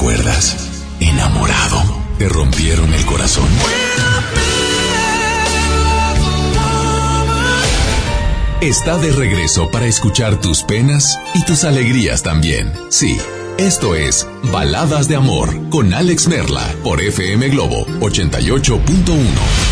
recuerdas? Enamorado. ¿Te rompieron el corazón? Está de regreso para escuchar tus penas y tus alegrías también. Sí, esto es Baladas de Amor con Alex Merla por FM Globo 88.1.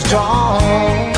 pues yo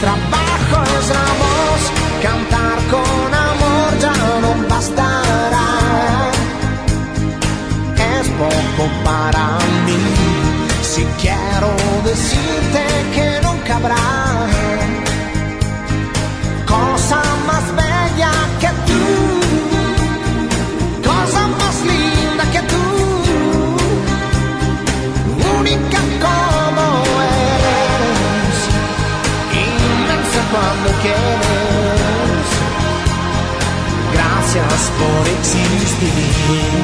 trabajo es la cantar con amor ya no bastará, es poco para mí, si quiero decirte que nunca habrá cuando quieres. Gracias por existir.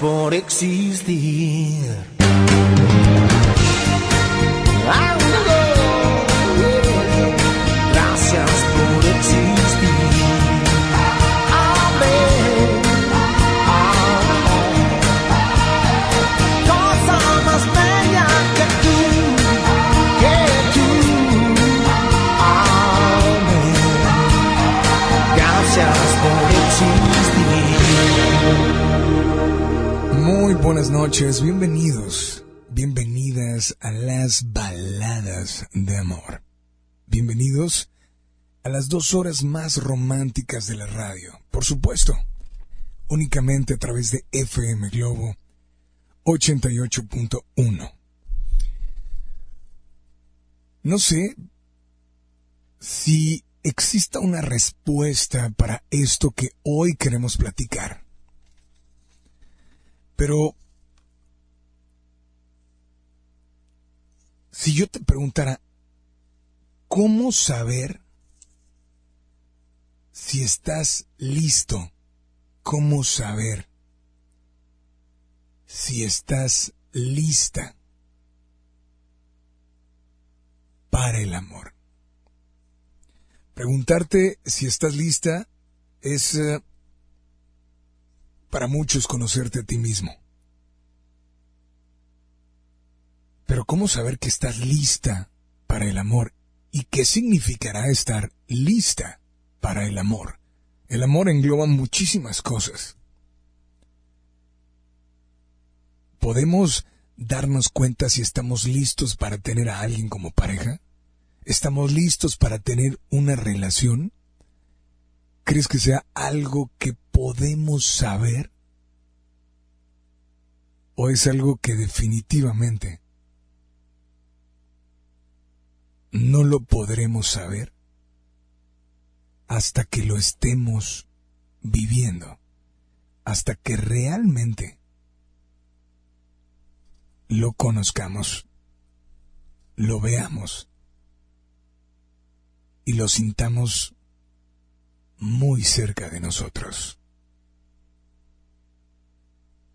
Por existir. Bienvenidos, bienvenidas a las baladas de amor. Bienvenidos a las dos horas más románticas de la radio, por supuesto, únicamente a través de FM Globo 88.1. No sé si exista una respuesta para esto que hoy queremos platicar. Pero si yo te preguntara, ¿cómo saber si estás listo? ¿Cómo saber si estás lista para el amor? Preguntarte si estás lista es eh, para muchos conocerte a ti mismo. Pero ¿cómo saber que estás lista para el amor? ¿Y qué significará estar lista para el amor? El amor engloba muchísimas cosas. ¿Podemos darnos cuenta si estamos listos para tener a alguien como pareja? ¿Estamos listos para tener una relación? ¿Crees que sea algo que podemos saber? ¿O es algo que definitivamente no lo podremos saber hasta que lo estemos viviendo, hasta que realmente lo conozcamos, lo veamos y lo sintamos muy cerca de nosotros.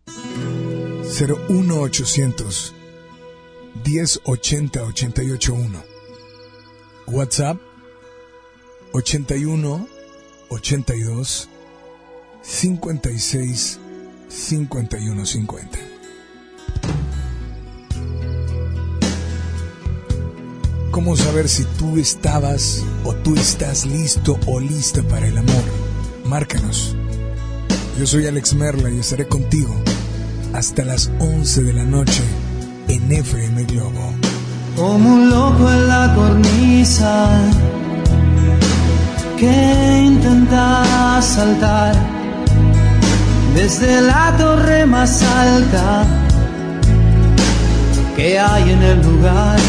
01800 1080 881 WhatsApp 81 82 56 51 50 ¿Cómo saber si tú estabas o tú estás listo o lista para el amor? Márcanos. Yo soy Alex Merla y estaré contigo hasta las 11 de la noche en FM Globo. Como un loco en la cornisa que intenta saltar desde la torre más alta que hay en el lugar.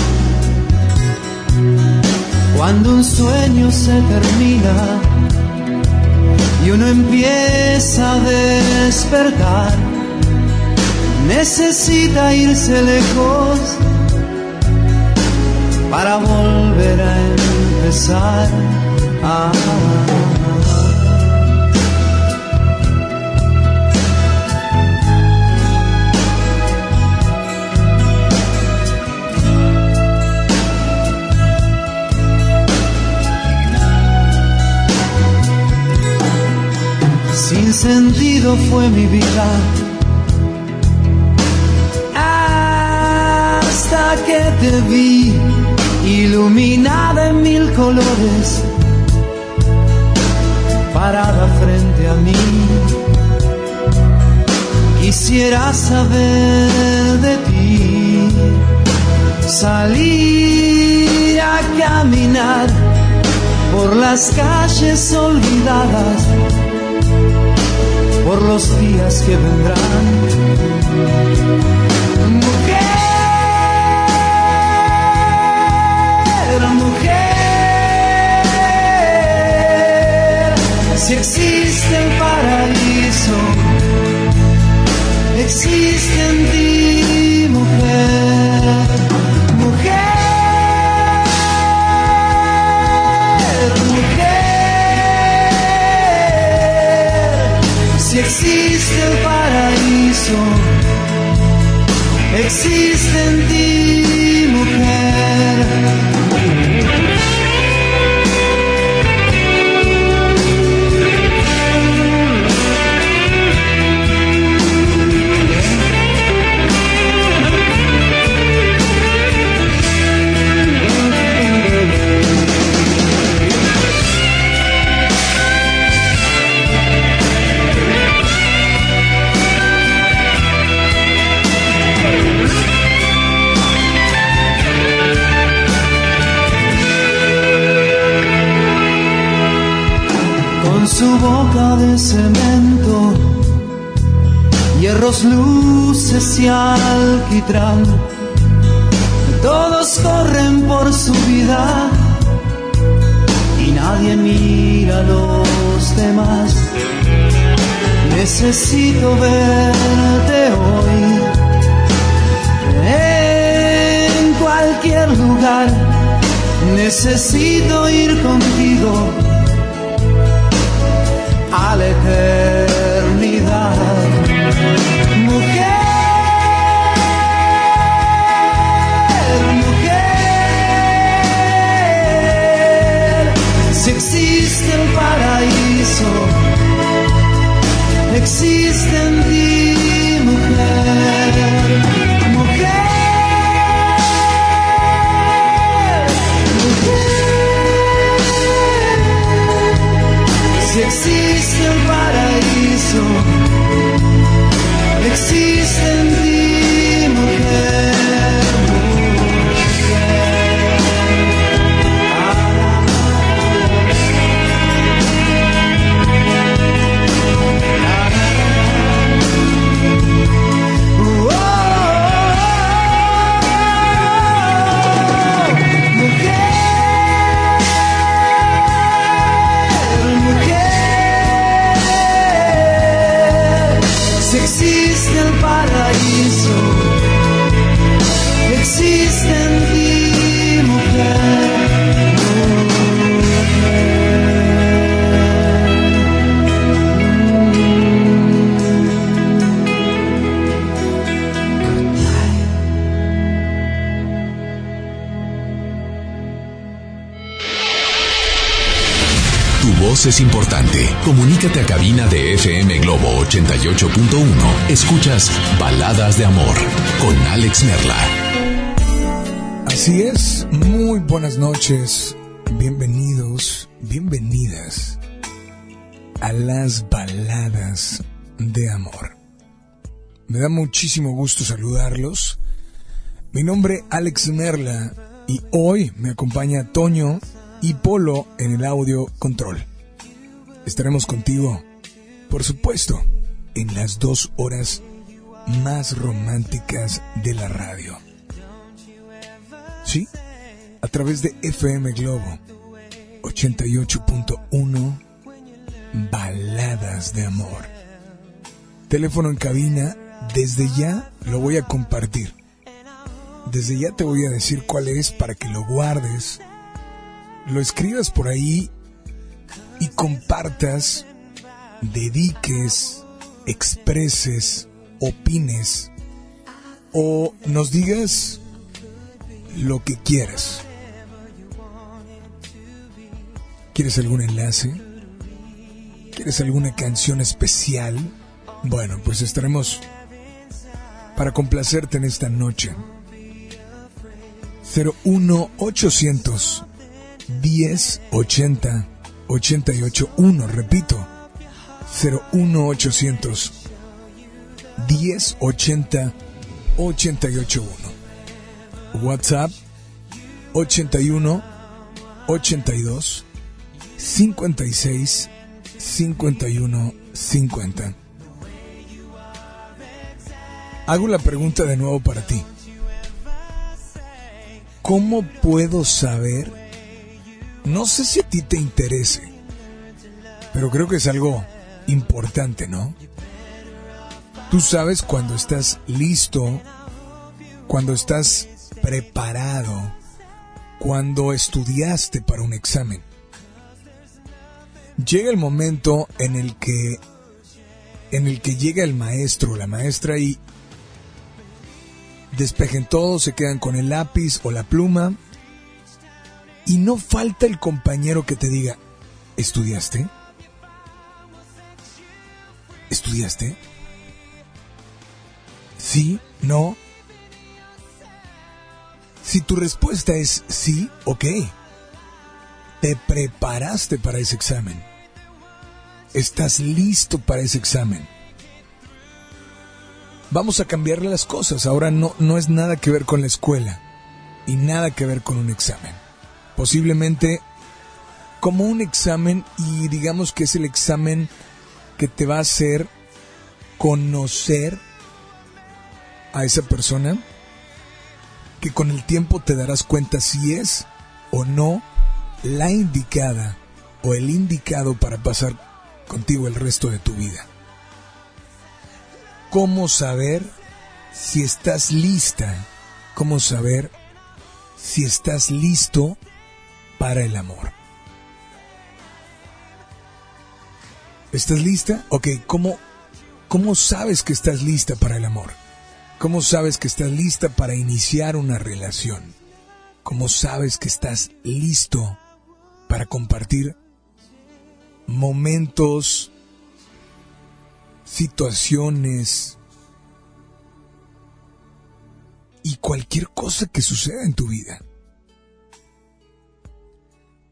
Cuando un sueño se termina y uno empieza a despertar, necesita irse lejos para volver a empezar. Ah. sin sentido fue mi vida. Hasta que te vi iluminada en mil colores, parada frente a mí. Quisiera saber de ti, salir a caminar por las calles olvidadas por los días que vendrán. Si existe el paraíso, existe en ti, mujer. existe el paraíso, existe su boca de cemento, hierros, luces y alquitrán. Todos corren por su vida y nadie mira a los demás. Necesito verte hoy en cualquier lugar. Necesito ir contigo la eternidad. Mujer. Si existe el paraíso, existe en existe 88.1. Escuchas Baladas de Amor con Alex Merla. Así es, muy buenas noches, bienvenidos, bienvenidas a las baladas de amor. Me da muchísimo gusto saludarlos. Mi nombre Alex Merla y hoy me acompaña Toño y Polo en el audio control. Estaremos contigo, por supuesto, en las dos horas más románticas de la radio. Sí, a través de FM Globo 88.1 Baladas de Amor. Teléfono en cabina, desde ya lo voy a compartir. Desde ya te voy a decir cuál es para que lo guardes, lo escribas por ahí y compartas, dediques, expreses, opines o nos digas lo que quieras. ¿Quieres algún enlace? ¿Quieres alguna canción especial? Bueno, pues estaremos para complacerte en esta noche. 01800 1080 881, repito. 01800 1080 881. WhatsApp 81 82 56 51 50. Hago la pregunta de nuevo para ti. ¿Cómo puedo saber? No sé si a ti te interese, pero creo que es algo importante, ¿no? Tú sabes cuando estás listo, cuando estás preparado, cuando estudiaste para un examen. Llega el momento en el que en el que llega el maestro o la maestra y despejen todo, se quedan con el lápiz o la pluma y no falta el compañero que te diga, ¿estudiaste? ¿Estudiaste? ¿Sí? ¿No? Si tu respuesta es sí, ok. Te preparaste para ese examen. Estás listo para ese examen. Vamos a cambiarle las cosas. Ahora no, no es nada que ver con la escuela y nada que ver con un examen. Posiblemente como un examen y digamos que es el examen que te va a hacer conocer a esa persona que con el tiempo te darás cuenta si es o no la indicada o el indicado para pasar contigo el resto de tu vida. ¿Cómo saber si estás lista? ¿Cómo saber si estás listo para el amor? ¿Estás lista? Ok, ¿cómo, ¿cómo sabes que estás lista para el amor? ¿Cómo sabes que estás lista para iniciar una relación? ¿Cómo sabes que estás listo para compartir momentos, situaciones y cualquier cosa que suceda en tu vida?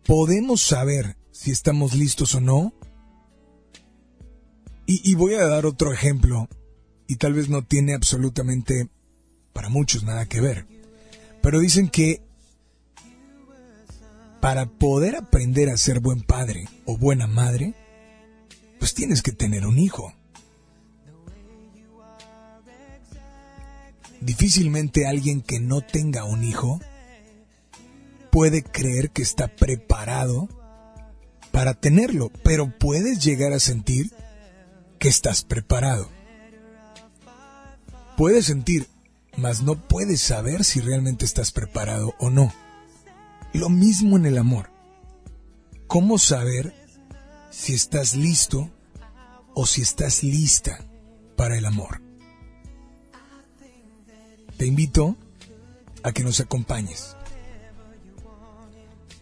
¿Podemos saber si estamos listos o no? Y, voy a dar otro ejemplo y tal vez no tiene absolutamente para muchos nada que ver. Pero dicen que para poder aprender a ser buen padre o buena madre, pues tienes que tener un hijo. Difícilmente alguien que no tenga un hijo puede creer que está preparado para tenerlo, pero puedes llegar a sentir que estás preparado. Puedes sentir, mas no puedes saber si realmente estás preparado o no. Lo mismo en el amor. ¿Cómo saber si estás listo o si estás lista para el amor? Te invito a que nos acompañes.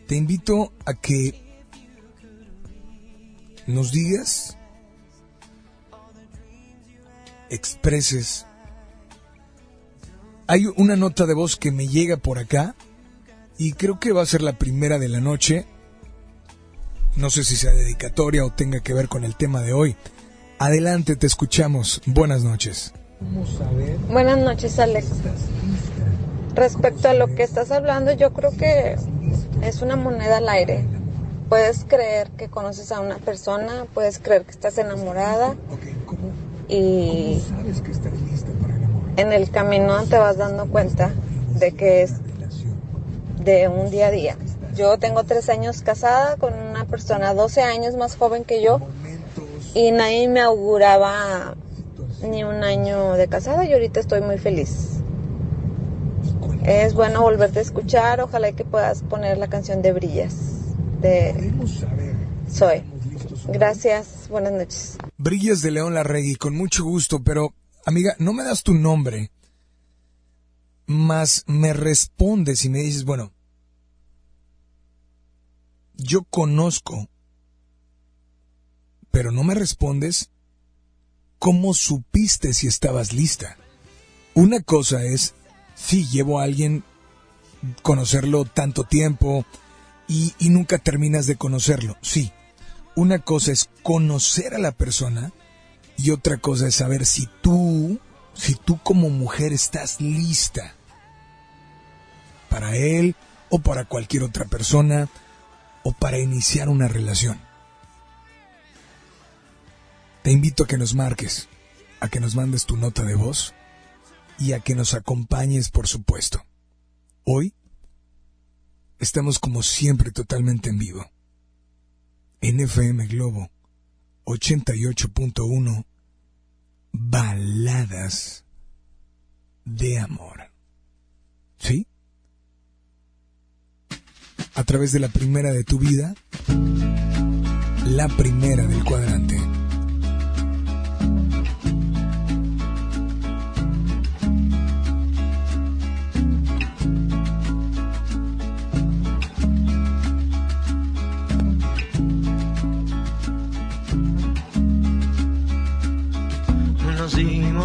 Te invito a que nos digas, expreses hay una nota de voz que me llega por acá y creo que va a ser la primera de la noche. No sé si sea dedicatoria o tenga que ver con el tema de hoy. Adelante, te escuchamos. Buenas noches. Buenas noches, Alex. Respecto a lo que estás hablando, yo creo que es una moneda al aire. Puedes creer que conoces a una persona, puedes creer que estás enamorada y en el camino te vas dando cuenta de que es de un día a día. Yo tengo tres años casada con una persona 12 años más joven que yo y nadie me auguraba ni un año de casada y ahorita estoy muy feliz. Es bueno volverte a escuchar, ojalá que puedas poner la canción de Brillas de Soy. Gracias, buenas noches. Brillas de León Larregui, con mucho gusto, pero amiga, no me das tu nombre, más me respondes y me dices, bueno, yo conozco, pero no me respondes cómo supiste si estabas lista. Una cosa es, si llevo a alguien conocerlo tanto tiempo y, y nunca terminas de conocerlo, sí. Una cosa es conocer a la persona y otra cosa es saber si tú, si tú como mujer estás lista para él o para cualquier otra persona o para iniciar una relación. Te invito a que nos marques, a que nos mandes tu nota de voz y a que nos acompañes, por supuesto. Hoy estamos como siempre totalmente en vivo. En FM Globo 88.1 Baladas de amor. ¿Sí? A través de la primera de tu vida, la primera del cuadrante.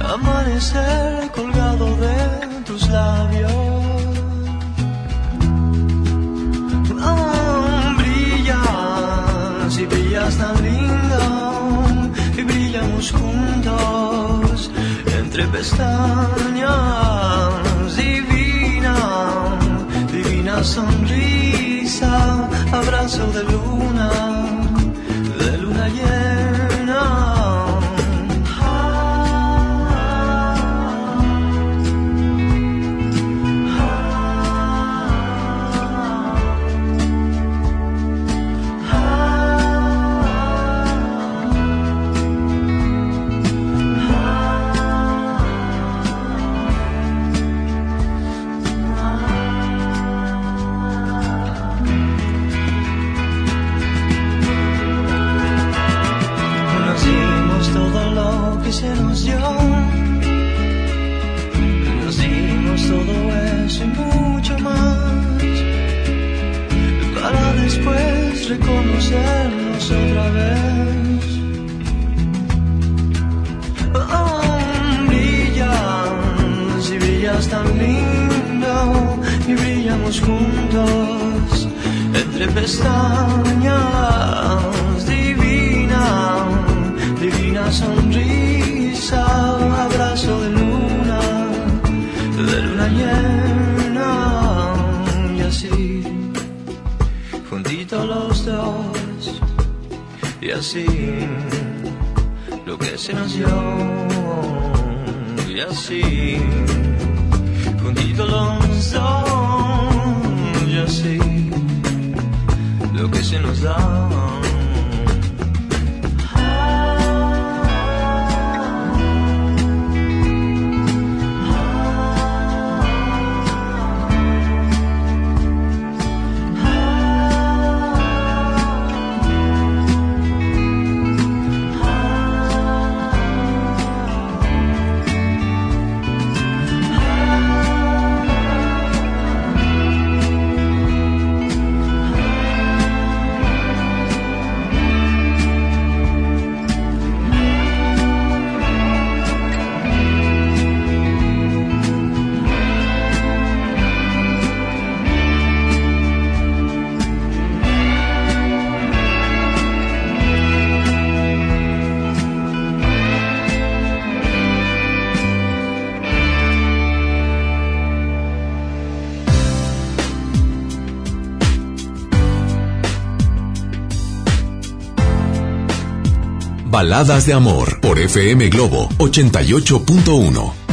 amanecer colgado de tus labios. Oh, brilla vivías tan lindo y brillamos juntos entre pestañas. Divina, divina sonrisa, abrazo de luna, reconocernos otra vez. Oh, brillas y brillas tan lindo y brillamos juntos entre pestañas. Divina, divina sonrisa, abrazo de y así lo que se nos dio y así juntitos los dos y así lo que se nos da Baladas de Amor por FM Globo 88.1.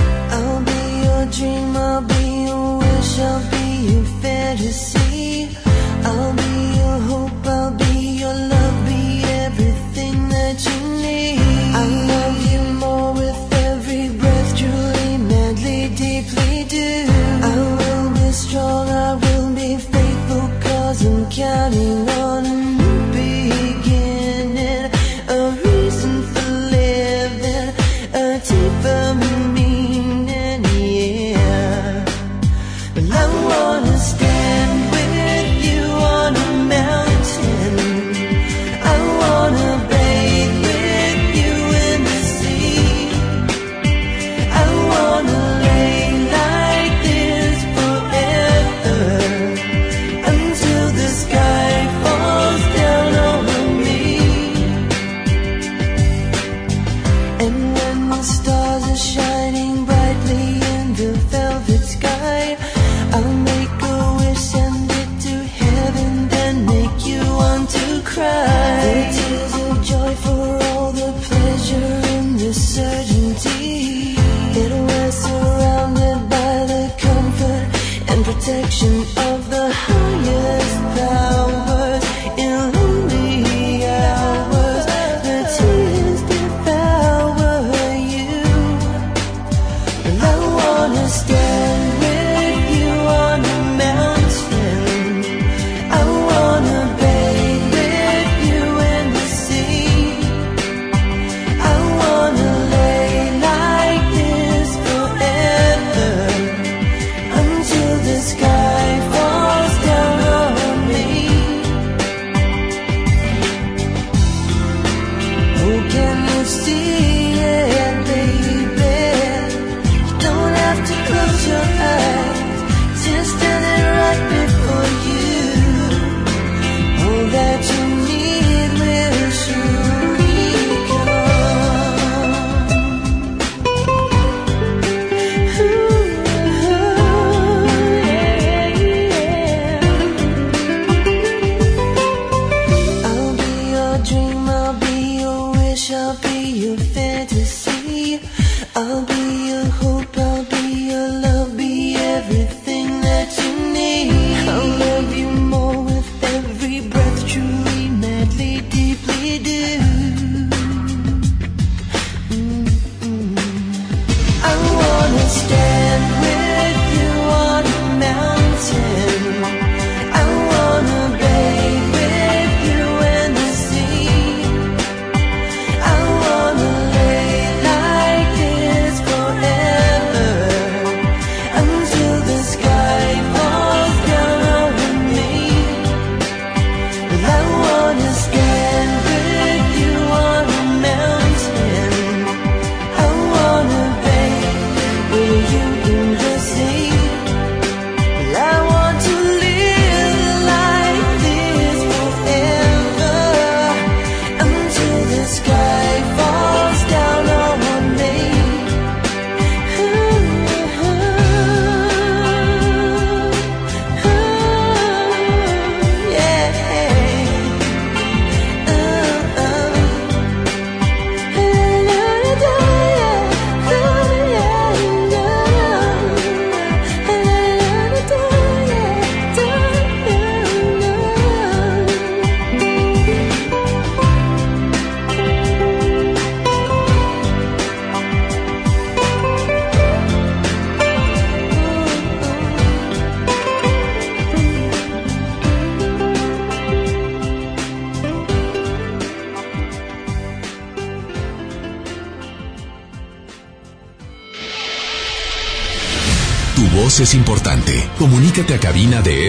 stay.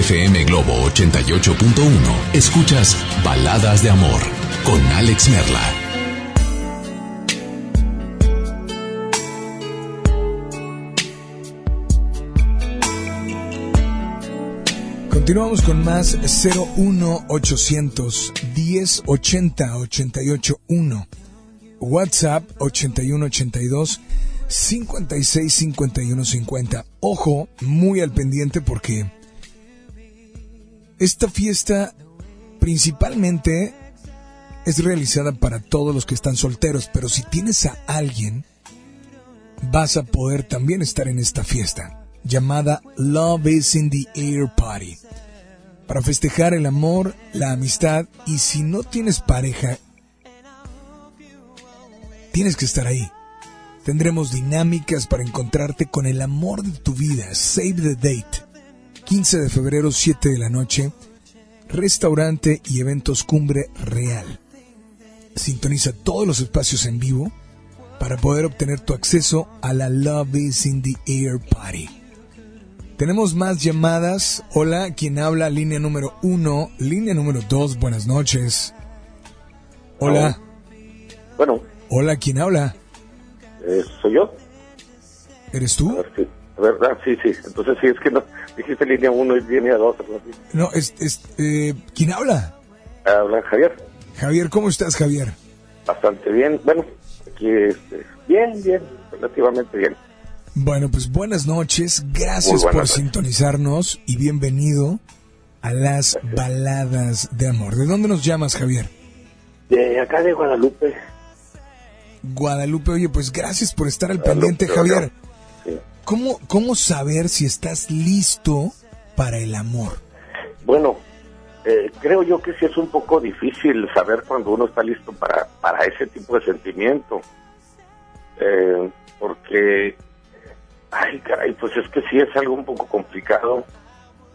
FM Globo 88.1. Escuchas Baladas de Amor con Alex Merla. Continuamos con más 01800 1080 881. WhatsApp 8182 565150. Ojo, muy al pendiente porque esta fiesta principalmente es realizada para todos los que están solteros, pero si tienes a alguien, vas a poder también estar en esta fiesta, llamada Love is in the Air Party, para festejar el amor, la amistad, y si no tienes pareja, tienes que estar ahí. Tendremos dinámicas para encontrarte con el amor de tu vida. Save the date. 15 de febrero, 7 de la noche. Restaurante y eventos Cumbre Real. Sintoniza todos los espacios en vivo para poder obtener tu acceso a la Love is in the Air Party. Tenemos más llamadas. Hola, quien habla, línea número uno, línea número dos, buenas noches. Hola. Bueno. Hola, ¿quién habla? Eh, ¿Soy yo? ¿Eres tú? A ver, sí. ¿Verdad? Sí, sí. Entonces sí, es que no. Dijiste línea 1 y línea 2. No, es, es, eh, ¿quién habla? Habla Javier. Javier, ¿cómo estás, Javier? Bastante bien. Bueno, aquí este, bien, bien, relativamente bien. Bueno, pues buenas noches. Gracias buenas por noches. sintonizarnos y bienvenido a las baladas de amor. ¿De dónde nos llamas, Javier? De acá de Guadalupe. Guadalupe, oye, pues gracias por estar al Guadalupe, pendiente, Javier. ¿Cómo, ¿Cómo saber si estás listo para el amor? Bueno, eh, creo yo que sí es un poco difícil saber cuando uno está listo para, para ese tipo de sentimiento. Eh, porque, ay, caray, pues es que sí es algo un poco complicado.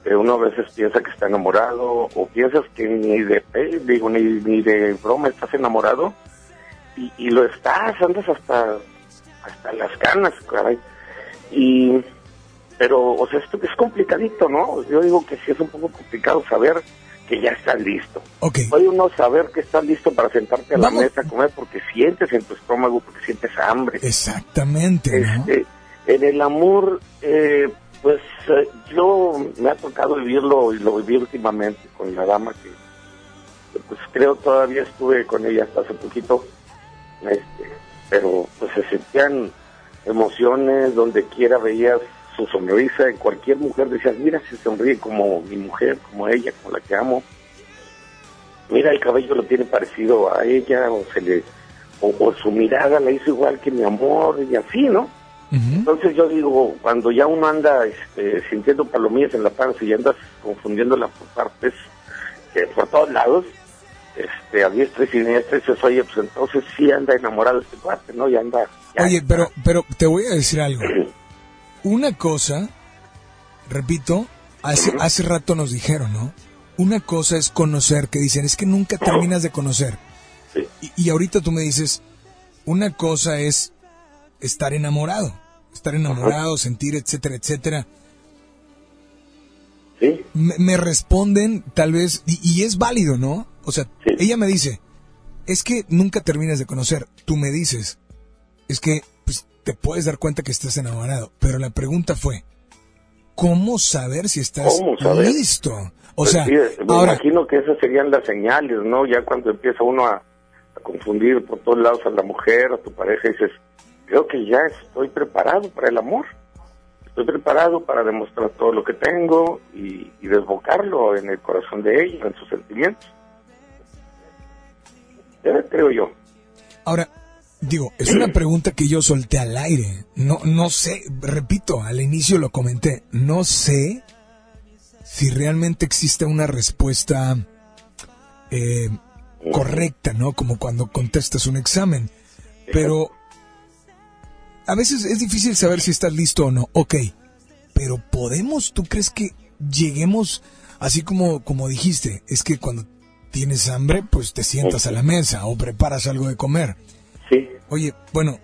Eh, uno a veces piensa que está enamorado o piensas que ni de, digo, ni, ni de broma estás enamorado y, y lo estás, andas hasta, hasta las canas, caray. Y, pero, o sea, esto es complicadito, ¿no? Yo digo que sí es un poco complicado saber que ya estás listo. Ok, Puede uno saber que estás listo para sentarte a la Vamos. mesa a comer porque sientes en tu estómago, porque sientes hambre. exactamente, ¿no? Este, en el amor, eh, pues eh, yo me ha tocado vivirlo y lo viví últimamente con la dama que, que, pues creo todavía estuve con ella hasta hace poquito, este, pero pues se sentían emociones donde quiera veías su sonrisa en cualquier mujer decías mira se sonríe como mi mujer como ella como la que amo mira el cabello lo tiene parecido a ella o se le o, o su mirada la hizo igual que mi amor y así no entonces yo digo, cuando ya uno anda este, sintiendo palomillas en la panza y andas confundiéndola por partes, eh, por todos lados, este, a diestra y siniestra, dices, oye, pues entonces sí anda enamorado este cuate, ¿no? Ya anda... Oye, pero, pero te voy a decir algo. Una cosa, repito, hace, hace rato nos dijeron, ¿no? Una cosa es conocer, que dicen, es que nunca terminas de conocer. Sí. Y, y ahorita tú me dices, una cosa es estar enamorado, estar enamorado, sentir, etcétera, etcétera. Sí, Me, me responden, tal vez, y, y es válido, ¿no? O sea, Sí. ella me dice, es que nunca terminas de conocer. Tú me dices, es que pues, te puedes dar cuenta que estás enamorado. Pero la pregunta fue, ¿cómo saber si estás listo? O Pues sea, sí, me ahora, imagino que esas serían las señales, ¿no? Ya cuando empieza uno a, a confundir por todos lados a la mujer, a tu pareja, dices, creo que ya estoy preparado para el amor. Estoy preparado para demostrar todo lo que tengo y, y desbocarlo en el corazón de ella, en sus sentimientos. Ya creo yo. ahora, digo, es una pregunta que yo solté al aire. No, no sé, repito, al inicio lo comenté, no sé si realmente existe una respuesta eh, correcta, ¿no? Como cuando contestas un examen. Pero a veces es difícil saber si estás listo o no. Ok, pero podemos, ¿tú crees que lleguemos así como, como dijiste? Es que cuando tienes hambre, pues te sientas a la mesa o preparas algo de comer. Sí, Oye, bueno,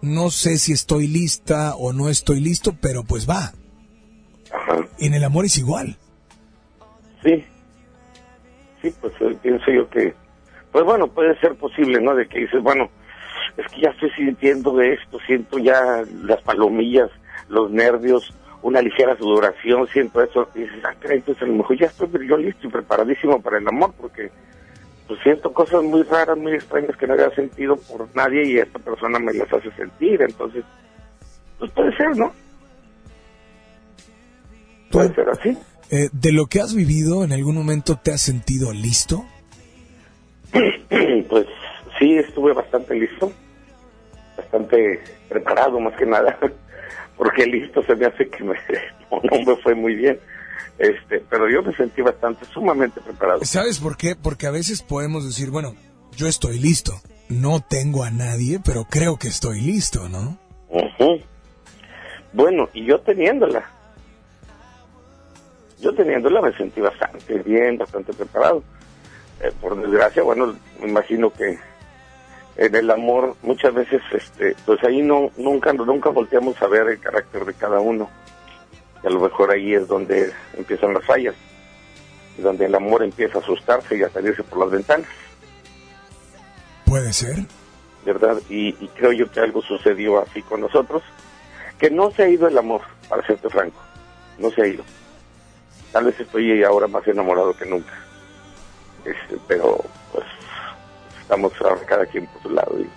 no sé si estoy lista o no estoy listo, pero pues va. Ajá. En el amor es igual. Sí. Sí, pues eh, pienso yo que, pues bueno, puede ser posible, ¿no? De que dices, bueno, es que ya estoy sintiendo de esto, siento ya las palomillas, los nervios, una ligera sudoración, siento eso, y dices, ah, pues a lo mejor ya estoy yo listo y preparadísimo para el amor, porque pues siento cosas muy raras, muy extrañas que no había sentido por nadie y esta persona me las hace sentir, entonces, pues puede ser, ¿no? Puede ser así. Eh, de lo que has vivido, ¿en algún momento te has sentido listo? pues sí, estuve bastante listo, bastante preparado más que nada, porque listo se me hace que me, no me fue muy bien. Este, pero yo me sentí bastante, sumamente preparado. ¿Sabes por qué? Porque a veces podemos decir, bueno, yo estoy listo, no tengo a nadie, pero creo que estoy listo, ¿no? Ujú. Bueno, y yo teniéndola, yo teniéndola me sentí bastante bien, bastante preparado. Eh, por desgracia, bueno, me imagino que en el amor muchas veces, este, pues ahí no, nunca, nunca volteamos a ver el carácter de cada uno. Y a lo mejor ahí es donde empiezan las fallas, y donde el amor empieza a asustarse y a salirse por las ventanas, Puede ser. ¿verdad? Y, y creo yo que algo sucedió así con nosotros, que no se ha ido el amor, para serte franco, no se ha ido. Tal vez estoy ahora más enamorado que nunca. Este, pero pues estamos ahora cada quien por su lado y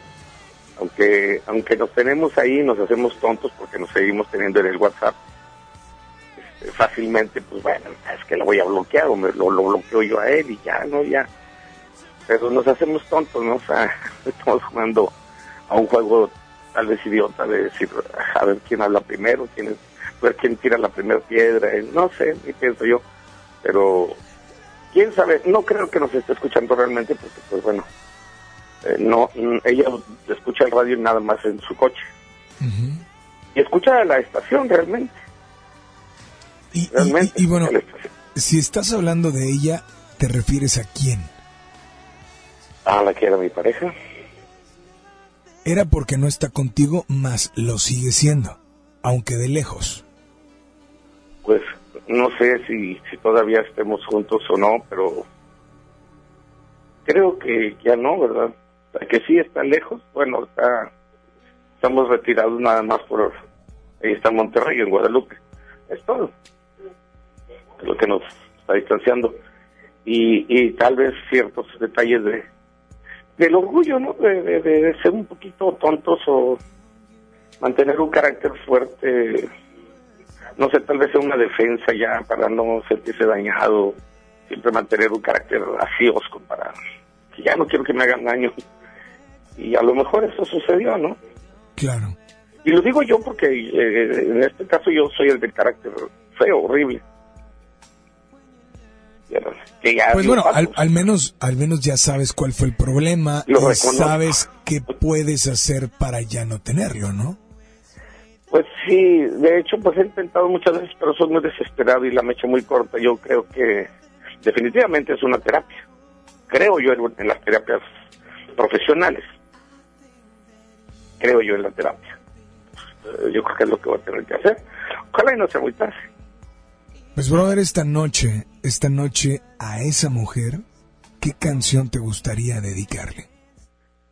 aunque aunque nos tenemos ahí nos hacemos tontos porque nos seguimos teniendo en el WhatsApp fácilmente pues bueno es que lo voy a bloquear o me, lo, lo bloqueo yo a él y ya no ya. Pero nos hacemos tontos no o sea estamos jugando a un juego tal vez idiota de decir a ver quién habla primero quién es ver quién tira la primera piedra eh, no sé ni pienso yo pero quién sabe, no creo que nos esté escuchando realmente porque pues bueno, eh, no, mm, ella escucha el radio nada más en su coche. Y escucha la estación realmente, Y, y- realmente. y- y bueno, si estás hablando de ella, ¿te refieres a quién? Ah, la que era mi pareja, Era porque no está contigo, más lo sigue siendo, aunque de lejos. pues no sé si, si todavía estemos juntos o no, pero creo que ya no, ¿verdad? Que sí está lejos, bueno, está, estamos retirados nada más por, ahí está Monterrey, en Guadalupe, es todo, lo que nos está distanciando. Y, y tal vez ciertos detalles de del orgullo, ¿no? De, de- de ser un poquito tontos o mantener un carácter fuerte no sé, tal vez sea una defensa ya para no sentirse dañado, siempre mantener un carácter así osco para que ya no quiero que me hagan daño. Y a lo mejor eso sucedió, ¿no? Claro. Y lo digo yo porque eh, en este caso yo soy el de carácter feo, horrible. Pero que ya Pues bueno, al, menos al menos ya sabes cuál fue el problema Lo sabes qué puedes hacer para ya no tenerlo, ¿no? Pues sí, de hecho, pues he intentado muchas veces, pero soy muy desesperado y la me echo muy corta. Yo creo que definitivamente es una terapia. Creo yo en, en las terapias profesionales. Creo yo en la terapia. Eh, Yo creo que es lo que voy a tener que hacer. Ojalá y no sea muy tarde. Pues brother, esta noche, esta noche a esa mujer, ¿qué canción te gustaría dedicarle?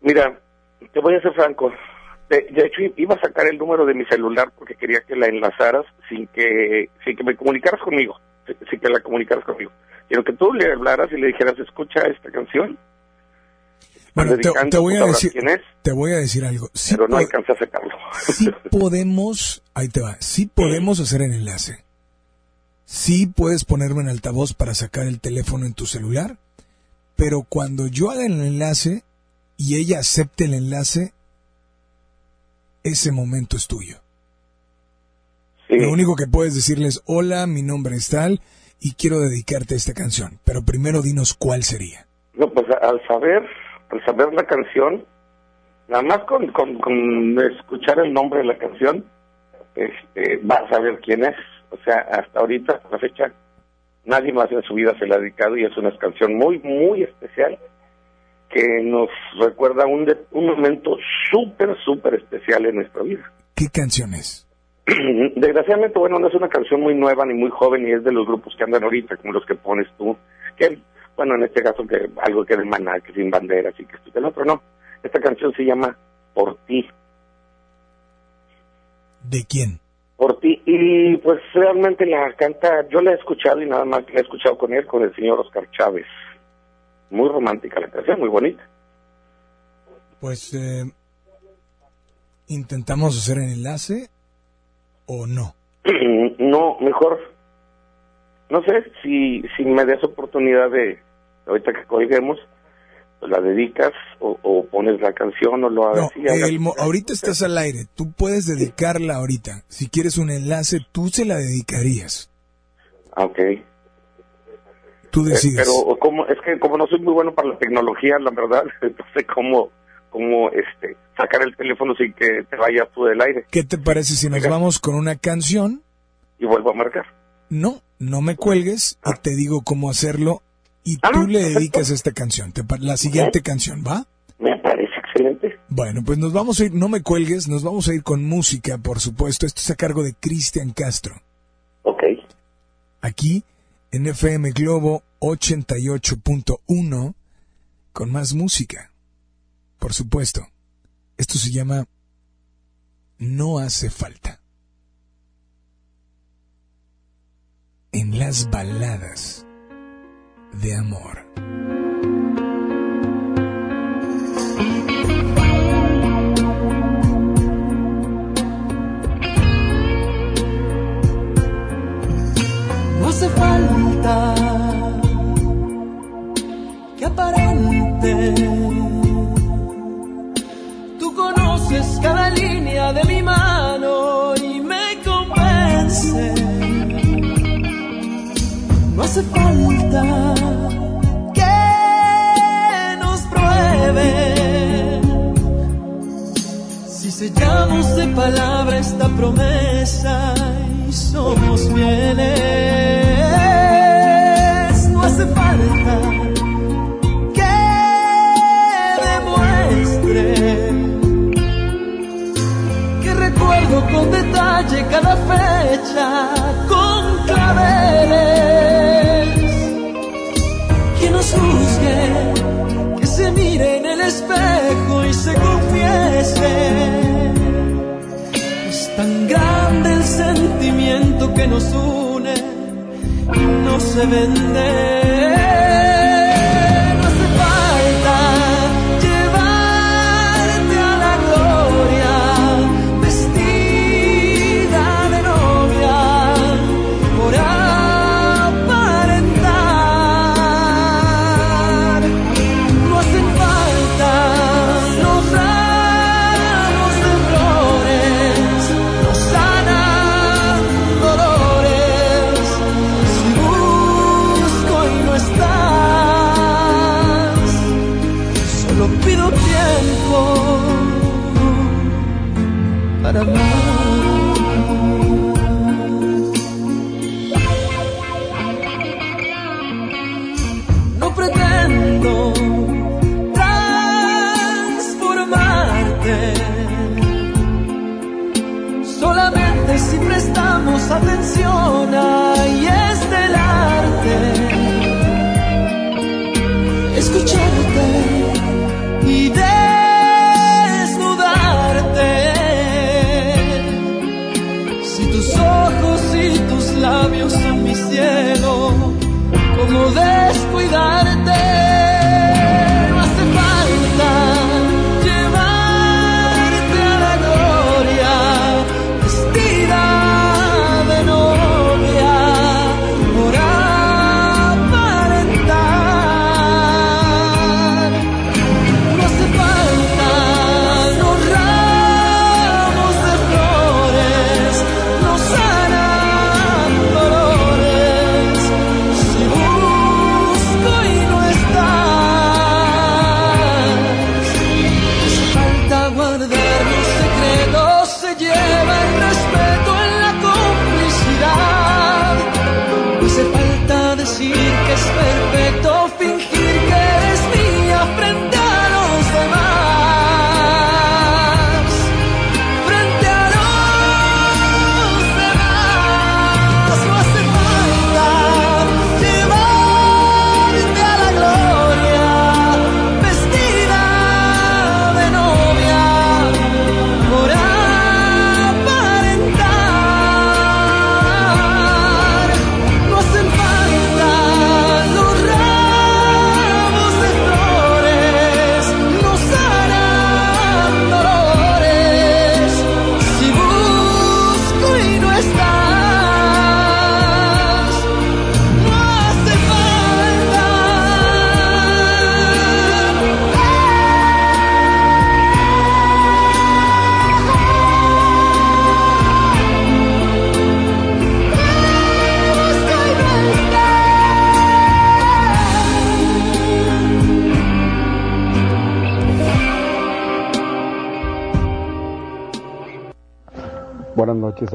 Mira, te voy a ser franco. De, de hecho, iba a sacar el número de mi celular porque quería que la enlazaras sin que, sin que me comunicaras conmigo, sin, sin que la comunicaras conmigo. Quiero que tú le hablaras y le dijeras, escucha esta canción. Bueno, te, voy a decir, quién es, te voy a decir algo. Sí, pero no alcancé a sacarlo. sí podemos, ahí te va, sí podemos hacer el enlace. Sí puedes ponerme en altavoz para sacar el teléfono en tu celular, pero cuando yo haga el enlace y ella acepte el enlace, ese momento es tuyo. Sí. Lo único que puedes decirles, hola, mi nombre es tal y quiero dedicarte esta canción, pero primero dinos cuál sería. No, pues a- al saber, al saber la canción, nada más con, con, con escuchar el nombre de la canción, este, vas a ver quién es. O sea, hasta ahorita, hasta la fecha, nadie más en su vida se la ha dedicado y es una canción muy, muy especial que nos recuerda un, de- un momento súper, súper especial en nuestra vida. ¿Qué canción es? Desgraciadamente, bueno, no es una canción muy nueva ni muy joven y es de los grupos que andan ahorita, como los que pones tú, que, bueno, en este caso, que algo que de maná, que sin banderas y que esto y el otro, no. Esta canción se llama Por ti. ¿De quién? Por ti. Y pues realmente la canta, yo la he escuchado y nada más la he escuchado con él, con el señor Oscar Chávez. Muy romántica la canción, muy bonita. Pues eh, intentamos hacer el enlace o no. no, mejor, no sé, si, si me des oportunidad de, ahorita que colguemos, la dedicas o, pones la canción o lo hagas. No, ahorita estás al aire, tú puedes dedicarla ahorita. Si quieres un enlace, tú se la dedicarías. Ah, ok. Tú eh, decides. pero como, es que como no soy muy bueno para la tecnología, la verdad, entonces cómo, cómo este, sacar el teléfono sin que te vayas tú del aire. ¿Qué te parece si nos vamos con una canción? Y vuelvo a marcar. No, no me cuelgues y ah. te digo cómo hacerlo y ah, tú le dedicas esta canción, la siguiente canción, ¿va? Me parece excelente. Bueno, pues nos vamos a ir, no me cuelgues, nos vamos a ir con música, por supuesto. Esto es a cargo de Cristian Castro. Ok. Aquí, en FM Globo 88.1, con más música. Por supuesto. Esto se llama No hace falta. En las baladas de amor. No hace falta que aparente. Hace falta Si sellamos de palabra esta promesa y somos fieles, no hace falta que demuestre que con detalle cada fecha con claveles. Que se mire en el espejo y se confiese tan grande el sentimiento que nos une, no se vende.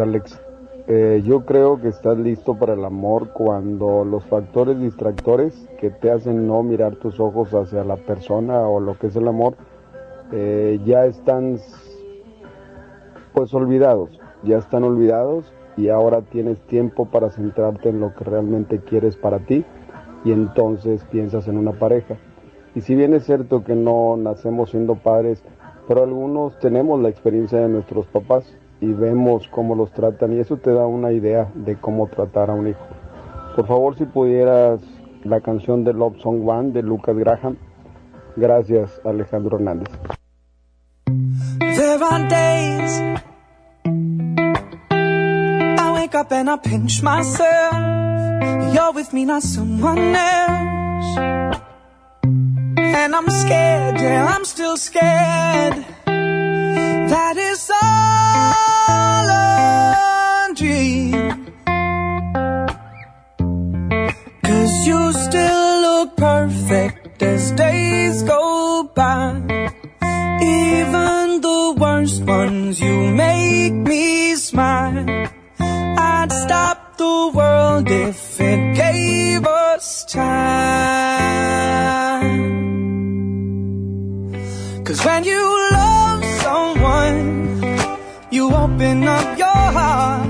Alex. Eh, yo creo que estás listo para el amor cuando los factores distractores que te hacen no mirar tus ojos hacia la persona o lo que es el amor eh, ya están pues olvidados, ya están olvidados y ahora tienes tiempo para centrarte en lo que realmente quieres para ti y entonces piensas en una pareja. Y si bien es cierto que no nacemos siendo padres, pero algunos tenemos la experiencia de nuestros papás y vemos cómo los tratan y eso te da una idea de cómo tratar a un hijo. Por favor, si pudieras la canción de Love Song One de Lucas Graham. Gracias, Alejandro Hernández. There are days I wake up and I pinch myself. You're with me, not someone else. And I'm scared, yeah, I'm still scared. That is all dream. Cause you still look perfect as days go by. Even the worst ones, you make me smile. I'd stop the world if it gave us time. Cause when you love someone, you open up your heart.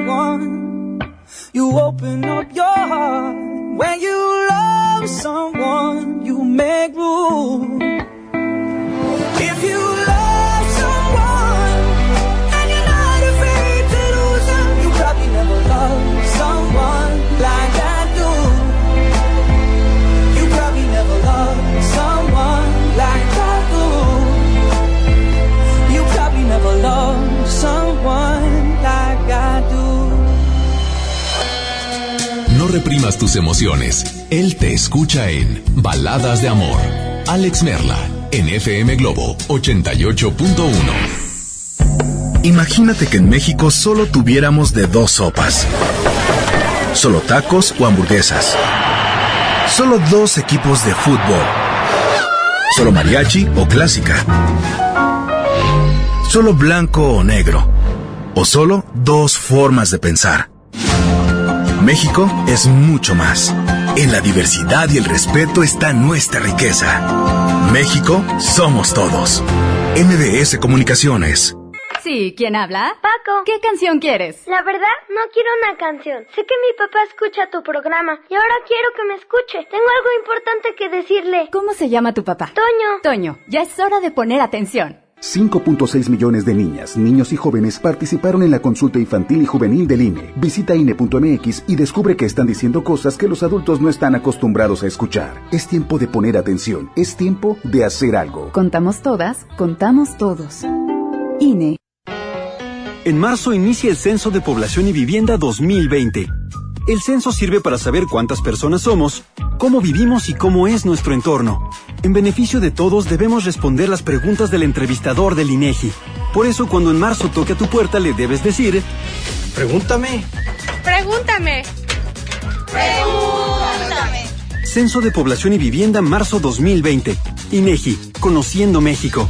you open up your heart. When you love someone, Tus emociones. Él te escucha en Baladas de Amor. Alex Merla, en FM Globo 88.1. Imagínate que en México solo tuviéramos de dos sopas. Solo tacos o hamburguesas. Solo dos equipos de fútbol. Solo mariachi o clásica. Solo blanco o negro. O solo dos formas de pensar. México es mucho más. En la diversidad y el respeto está nuestra riqueza. México somos todos. MBS Comunicaciones. Sí, ¿quién habla? Paco. ¿Qué canción quieres? La verdad, no quiero una canción. Sé que mi papá escucha tu programa y ahora quiero que me escuche. Tengo algo importante que decirle. ¿Cómo se llama tu papá? Toño. Toño, ya es hora de poner atención. 5.6 millones de niñas, niños y jóvenes participaron en la consulta infantil y juvenil del INE. Visita INE.mx y descubre que están diciendo cosas que los adultos no están acostumbrados a escuchar. Es tiempo de poner atención, es tiempo de hacer algo. Contamos todas, contamos todos. INE. En marzo inicia el Censo de Población y Vivienda 2020. El censo sirve para saber cuántas personas somos, cómo vivimos y cómo es nuestro entorno. En beneficio de todos debemos responder las preguntas del entrevistador del INEGI. Por eso cuando en marzo toque a tu puerta le debes decir, pregúntame. Pregúntame. Pregúntame. Censo de Población y Vivienda marzo 2020. INEGI, Conociendo México.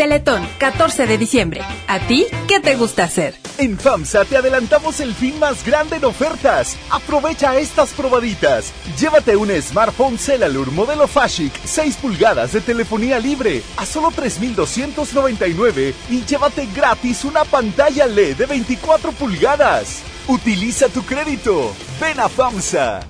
Teletón, 14 de diciembre. ¿A ti qué te gusta hacer? En FAMSA te adelantamos el fin más grande en ofertas. Aprovecha estas probaditas. Llévate un smartphone Celalur modelo Fashic 6 pulgadas de telefonía libre a solo 3,299 y llévate gratis una pantalla LED de 24 pulgadas. Utiliza tu crédito. Ven a FAMSA.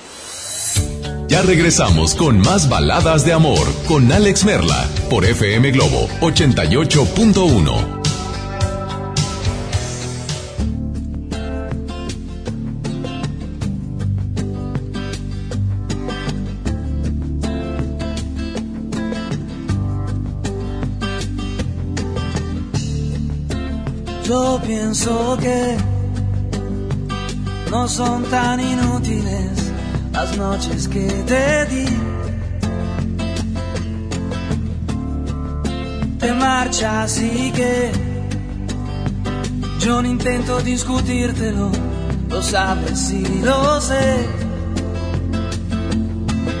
Ya regresamos con más baladas de amor con Alex Merla por FM Globo 88.1. Yo pienso que no son tan inútiles las noches que te di. Te marchas y que yo no intento discutírtelo, lo sabes y lo sé.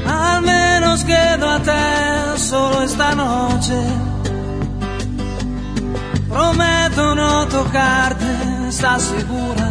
Al menos quédate solo esta noche. Prometo no tocarte, ¿estás segura?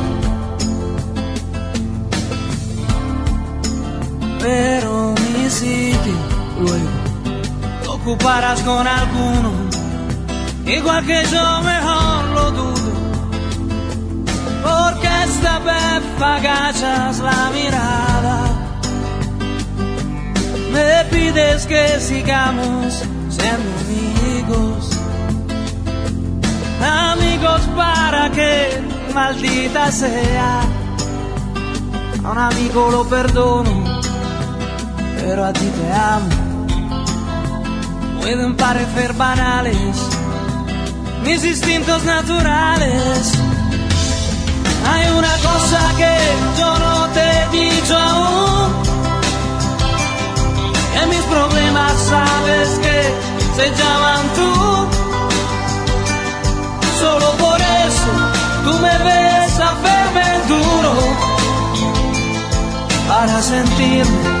Pero mi sitio luego ocuparás con alguno, igual que yo mejor lo dudo, porque esta vez agachas la mirada quieres que sigamos siendo amigos. Amigos para que, maldita sea, a un amigo lo perdono, pero a ti te amo. Pueden parecer banales mis instintos naturales. Hay una cosa que yo no te he dicho aún. Que mis problemas sabes que se llaman tú. Solo por eso tú me ves a verme duro. Para sentirme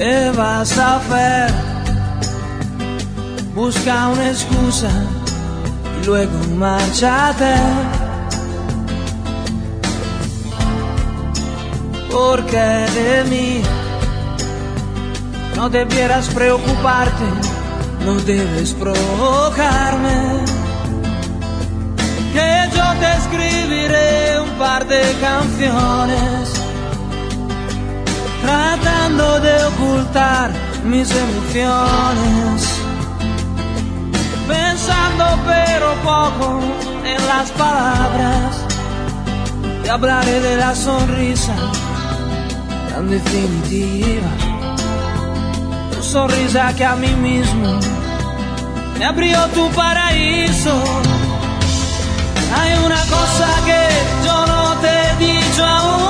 ¿Qué vas a hacer? busca una excusa y luego márchate. Porque de mí no debieras preocuparte, no debes provocarme. Que yo te escribiré un par de canciones tratando de ocultar mis emociones pensando pero poco en las palabras. Y hablaré de la sonrisa tan definitiva. Tu sonrisa que a mí mismo me abrió tu paraíso. Hay una cosa que yo no te he dicho aún.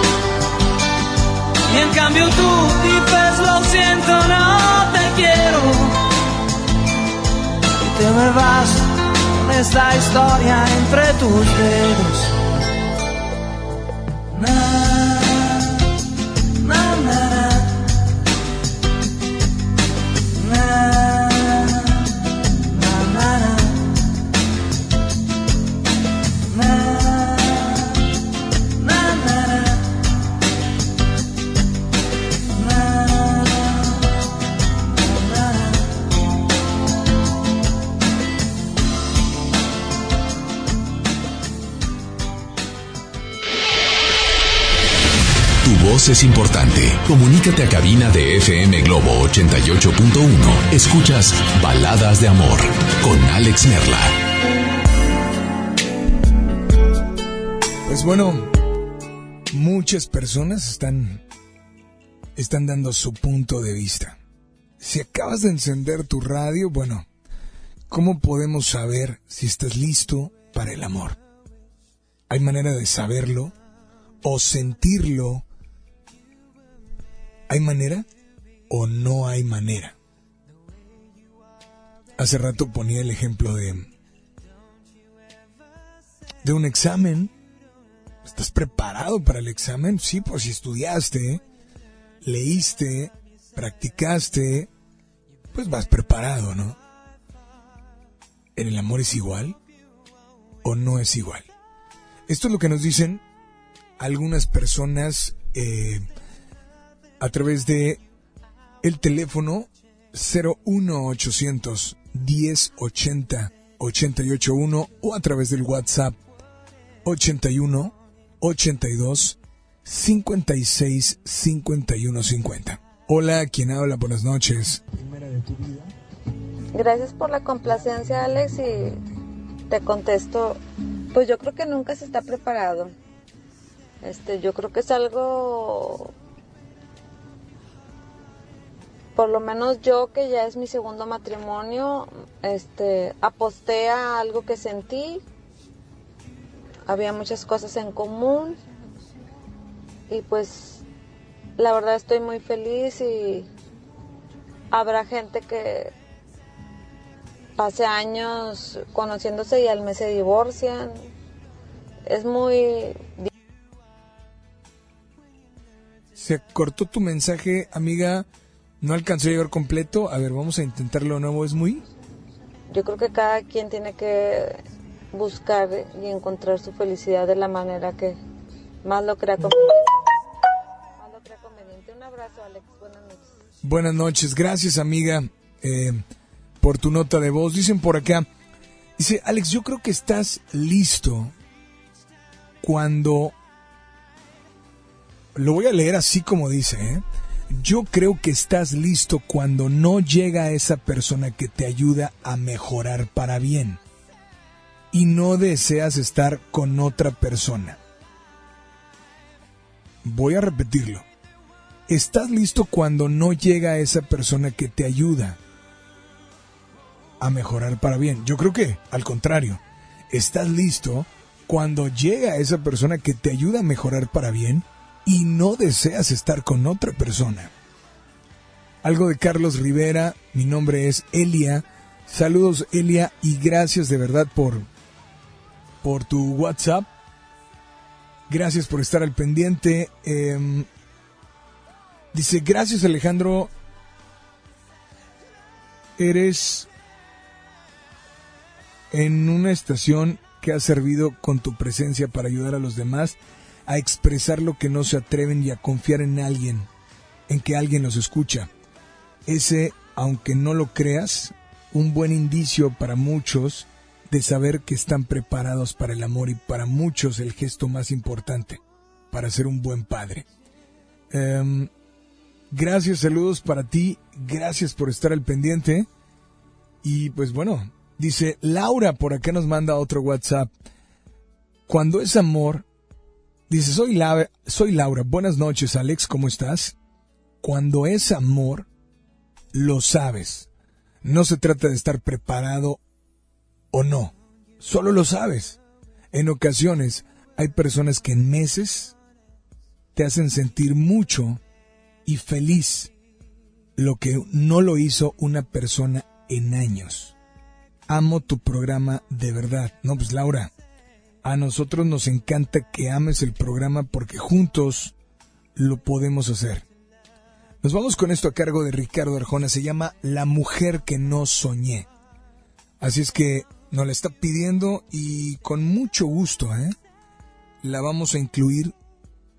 Y en cambio tú dices lo siento, no te quiero te me vas con esta historia entre tus dedos. Es importante. Comunícate a cabina de FM Globo 88.1. Escuchas Baladas de Amor con Alex Merla. Pues bueno, muchas personas están están dando su punto de vista. Si acabas de encender tu radio, bueno, ¿cómo podemos saber si estás listo para el amor? ¿Hay manera de saberlo o sentirlo ¿Hay manera o no hay manera? Hace rato ponía el ejemplo de de un examen. ¿Estás preparado para el examen? Sí, pues si estudiaste, leíste, practicaste, pues vas preparado, ¿no? ¿En el amor es igual o no es igual? Esto es lo que nos dicen algunas personas eh, a través de el teléfono 01800 1080 881 o a través del WhatsApp 81 82 56 51 50. Hola, ¿quién habla? Buenas noches. Gracias por la complacencia, Alex, y te contesto, pues yo creo que nunca se está preparado. Este, yo creo que es algo por lo menos yo que ya es mi segundo matrimonio, este, aposté a algo que sentí. Había muchas cosas en común y pues la verdad estoy muy feliz y habrá gente que pase años conociéndose y al mes se divorcian. Es muy Se cortó tu mensaje, amiga. No alcanzó a llegar completo. A ver, vamos a intentarlo de nuevo. Es muy. Yo creo que cada quien tiene que buscar y encontrar su felicidad de la manera que más lo crea conveniente. Más lo crea conveniente. Un abrazo, Alex. Buenas noches. Buenas noches. Gracias, amiga, eh, por tu nota de voz. Dicen por acá. Dice, Alex, yo creo que estás listo cuando... Lo voy a leer así como dice, ¿eh? Yo creo que estás listo cuando no llega esa persona que te ayuda a mejorar para bien y no deseas estar con otra persona. Voy a repetirlo. Estás listo cuando no llega esa persona que te ayuda a mejorar para bien. Yo creo que, al contrario, estás listo cuando llega esa persona que te ayuda a mejorar para bien y no deseas estar con otra persona. Algo de Carlos Rivera, mi nombre es Elia. Saludos Elia y gracias de verdad por por tu WhatsApp. Gracias por estar al pendiente. Eh, dice, gracias Alejandro. Eres en una estación que ha servido con tu presencia para ayudar a los demás a expresar lo que no se atreven y a confiar en alguien, en que alguien los escucha. Ese, aunque no lo creas, un buen indicio para muchos de saber que están preparados para el amor y para muchos el gesto más importante, para ser un buen padre. Um, gracias, saludos para ti, gracias por estar al pendiente. Y pues bueno, dice Laura, por acá nos manda otro WhatsApp. Cuando es amor, dice, soy, La soy Laura, buenas noches Alex, ¿cómo estás? Cuando es amor, lo sabes. No se trata de estar preparado o no. Solo lo sabes. En ocasiones hay personas que en meses te hacen sentir mucho y feliz lo que no lo hizo una persona en años. Amo tu programa de verdad. No, pues Laura, a nosotros nos encanta que ames el programa porque juntos lo podemos hacer. Nos vamos con esto a cargo de Ricardo Arjona. Se llama La mujer que no soñé. Así es que nos la está pidiendo y con mucho gusto, ¿eh? La vamos a incluir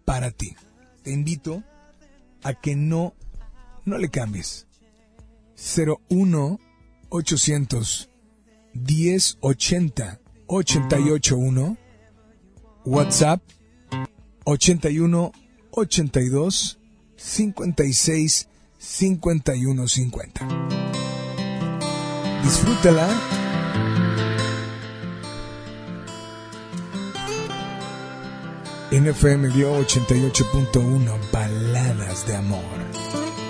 para ti. Te invito a que no, no le cambies. 01 800 1080 881 WhatsApp 81 82 56 51 50. Disfrútala NFM Globo 88.1 Baladas de Amor.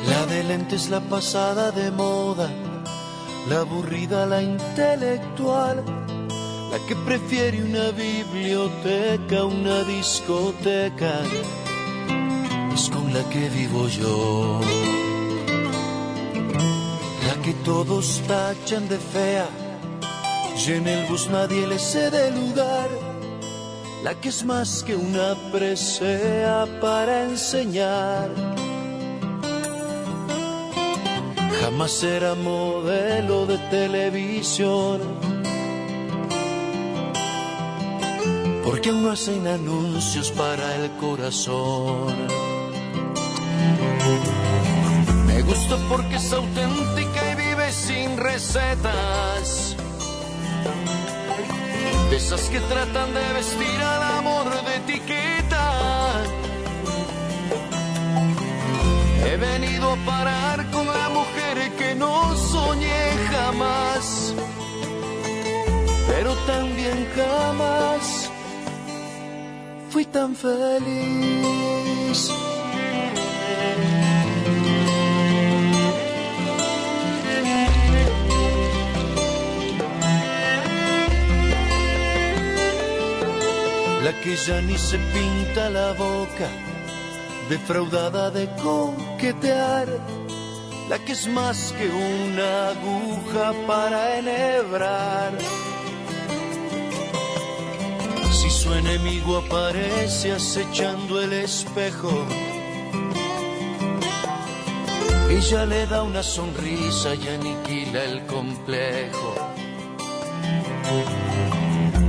La de lentes, la pasada de moda, la aburrida, la intelectual, la que prefiere una biblioteca, una discoteca, es con la que vivo yo. La que todos tachan de fea, y en el bus nadie le cede lugar la que es más que una presea para enseñar. Jamás será modelo de televisión, porque aún no hacen anuncios para el corazón. Me gusta porque es auténtica y vive sin recetas de esas que tratan de vestir al amor de etiqueta. He venido a parar con la mujer que no soñé jamás, pero también jamás tan feliz. La que ya ni se pinta la boca, defraudada de coquetear. La que es más que una aguja para enhebrar enemigo aparece acechando el espejo, ella le da una sonrisa y aniquila el complejo.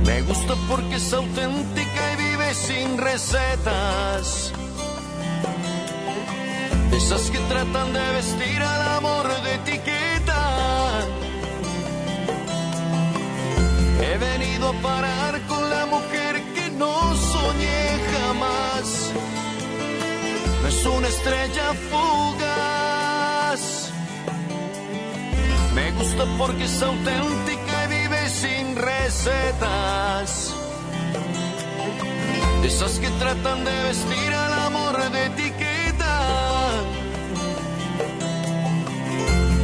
Me gusta porque es auténtica y vive sin recetas. Esas que tratan de vestir al amor de etiqueta. He venido a parar con la mujer no soñé jamás. No es una estrella fugaz. Me gusta porque es auténtica y vive sin recetas. Esas que tratan de vestir al amor de etiqueta.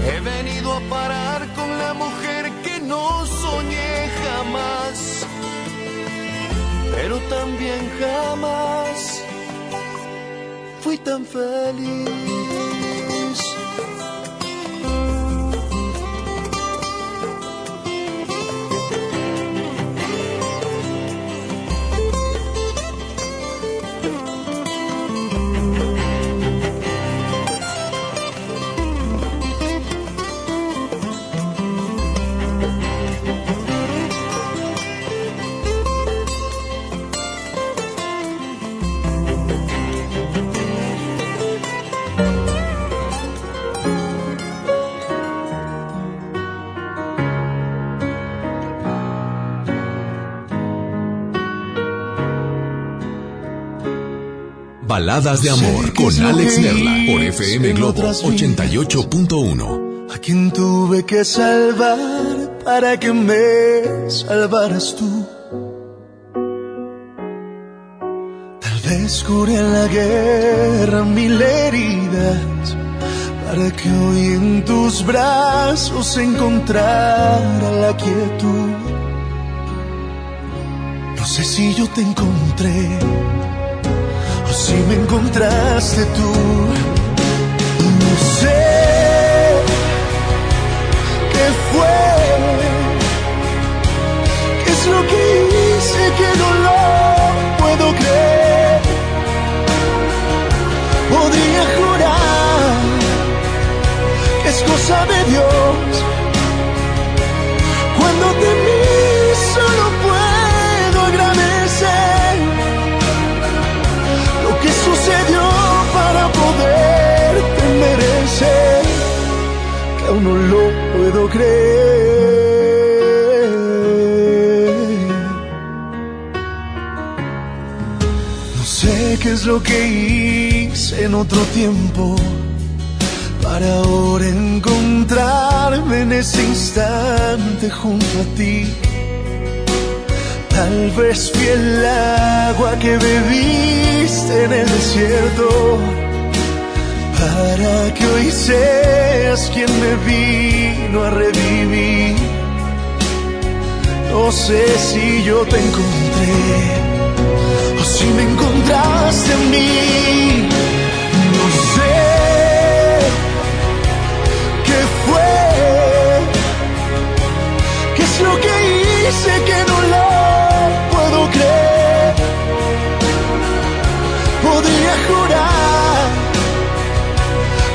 He venido a parar con la mujer que no soñé jamás. Pero también jamás fui tan feliz. Baladas de amor con Alex Merla por FM Globo 88.1. A quien tuve que salvar para que me salvaras tú. Tal vez curé en la guerra mil heridas para que hoy en tus brazos encontrara la quietud. No sé si yo te encontré si me encontraste tú. No sé qué fue, qué es lo que hice que no lo puedo creer. Podría jurar que es cosa de Dios. Puedo creer. No sé qué es lo que hice en otro tiempo para ahora encontrarme en ese instante junto a ti. Tal vez fui el agua que bebiste en el desierto para que hoy seas quien me vino a revivir. No sé si yo te encontré o si me encontraste en mí. No sé qué fue, qué es lo que hice que no lo puedo creer. Podría jurar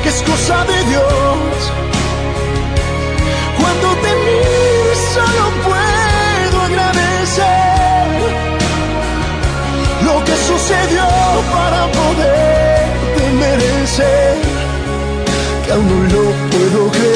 es cosa de Dios. Cuando te miro solo puedo agradecer lo que sucedió para poderte merecer, que aún no lo puedo creer.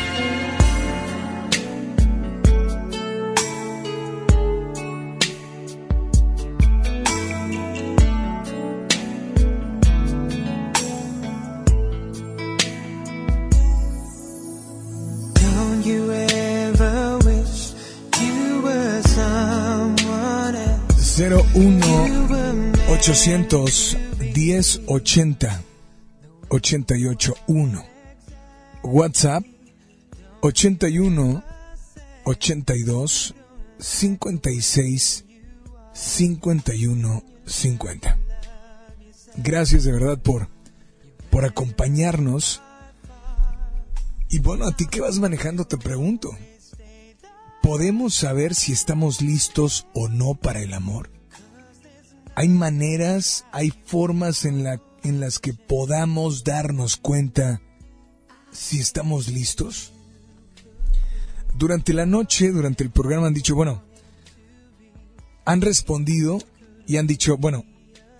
01 800 1080 881 WhatsApp 81 82 56 51 50 Gracias de verdad por por acompañarnos. Y bueno, a ti que vas manejando te pregunto, ¿podemos saber si estamos listos o no para el amor? ¿Hay maneras, hay formas en, la, en las que podamos darnos cuenta si estamos listos? Durante la noche, durante el programa han dicho, bueno, han respondido y han dicho, bueno,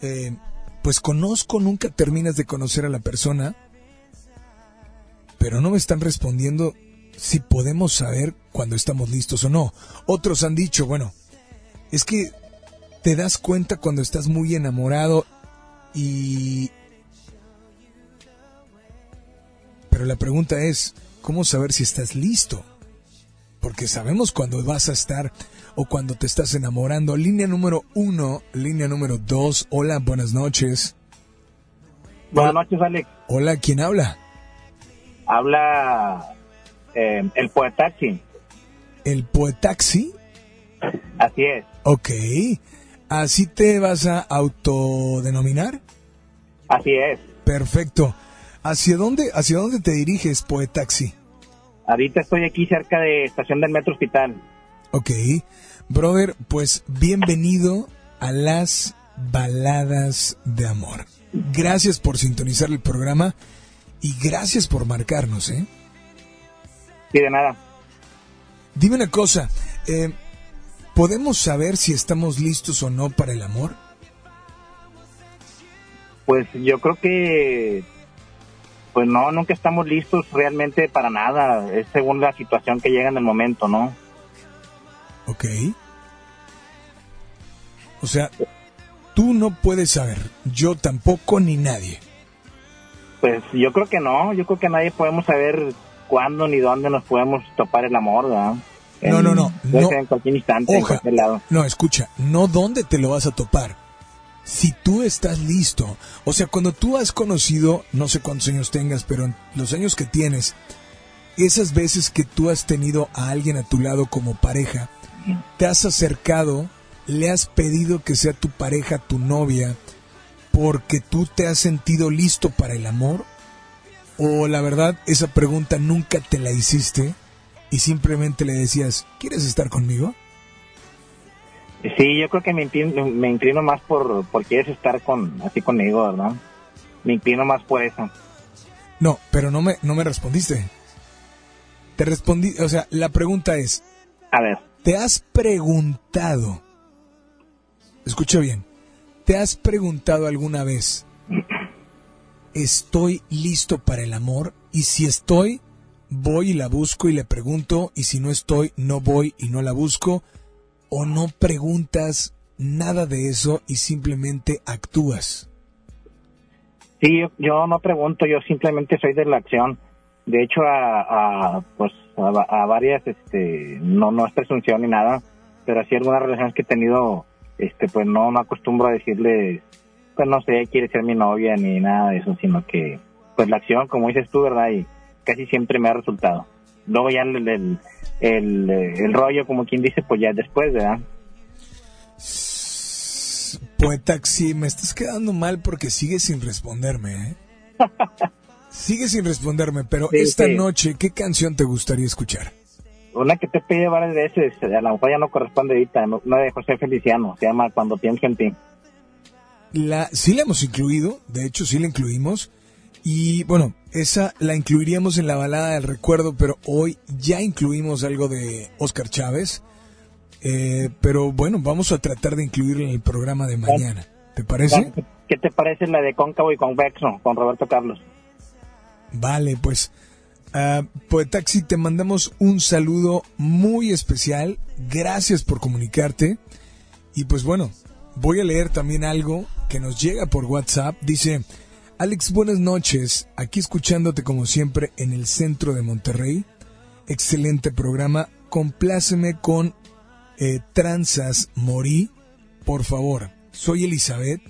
eh, pues conozco, nunca terminas de conocer a la persona, pero no me están respondiendo si podemos saber cuando estamos listos o no. Otros han dicho, bueno, es que te das cuenta cuando estás muy enamorado y... Pero la pregunta es, ¿cómo saber si estás listo? Porque sabemos cuando vas a estar o cuando te estás enamorando. Línea número uno, línea número dos. Hola, buenas noches. Buenas noches, Alex. Hola, ¿quién habla? Habla eh, el Poetaxi. ¿El Poetaxi? Así es. Ok. ¿Así te vas a autodenominar? Así es. Perfecto. ¿Hacia dónde, hacia dónde te diriges, Poetaxi? Ahorita estoy aquí cerca de estación del Metro Hospital. Ok. Brother, pues bienvenido a las baladas de amor. Gracias por sintonizar el programa y gracias por marcarnos, ¿eh? Sí, de nada. Dime una cosa, eh, ¿podemos saber si estamos listos o no para el amor? Pues yo creo que, pues no, nunca estamos listos realmente para nada. Es según la situación que llega en el momento, ¿no? Ok. O sea, tú no puedes saber, yo tampoco ni nadie. Pues yo creo que no, yo creo que nadie podemos saber cuándo ni dónde nos podemos topar el amor, ¿verdad? No, En- no, no, no. ser en cualquier instante, en Oja. cualquier lado. No, escucha, no dónde te lo vas a topar. Si tú estás listo, o sea, cuando tú has conocido, no sé cuántos años tengas, pero en los años que tienes, esas veces que tú has tenido a alguien a tu lado como pareja, te has acercado, le has pedido que sea tu pareja, tu novia, porque tú te has sentido listo para el amor? ¿O la verdad esa pregunta nunca te la hiciste y simplemente le decías, ¿quieres estar conmigo? Sí, yo creo que me inclino, me inclino más por, por quieres estar con, así conmigo, ¿verdad? Me inclino más por eso. No, pero no me, no me respondiste. Te respondí, o sea, la pregunta es, A ver, ¿te has preguntado, escucha bien, ¿te has preguntado alguna vez, ¿estoy listo para el amor? Y si estoy, voy y la busco y le pregunto, y si no estoy, no voy y no la busco, o no preguntas nada de eso y simplemente actúas. sí, yo, yo no pregunto, yo simplemente soy de la acción. De hecho, a, a, pues, a, a varias, este, no, no es presunción ni nada, pero así algunas relaciones que he tenido, este, pues no, no acostumbro a decirle, pues no sé, quiere ser mi novia ni nada de eso, sino que, pues la acción, como dices tú, ¿verdad? Y casi siempre me ha resultado. Luego ya el, el, el, el rollo, como quien dice, pues ya después, ¿verdad? Poeta, sí, me estás quedando mal porque sigues sin responderme, ¿eh? Sigues sin responderme, pero Sí, esta sí. noche, ¿qué canción te gustaría escuchar? Una que te pedido varias veces, a lo mejor ya no corresponde ahorita, una de José Feliciano, se llama Cuando pienso en ti. La, sí la hemos incluido, de hecho sí la incluimos. Y bueno, esa la incluiríamos en la balada del recuerdo, pero hoy ya incluimos algo de Oscar Chávez. Eh, pero bueno, vamos a tratar de incluirla en el programa de mañana. ¿Te parece? ¿Qué te parece la de cóncavo y convexo con Roberto Carlos? Vale, pues. Uh, Poetaxi, te mandamos un saludo muy especial. Gracias por comunicarte. Y pues bueno, voy a leer también algo que nos llega por WhatsApp. Dice, Alex, buenas noches. Aquí escuchándote como siempre en el centro de Monterrey. Excelente programa. Compláceme con eh, Tranzas Morí, por favor. Soy Elizabeth.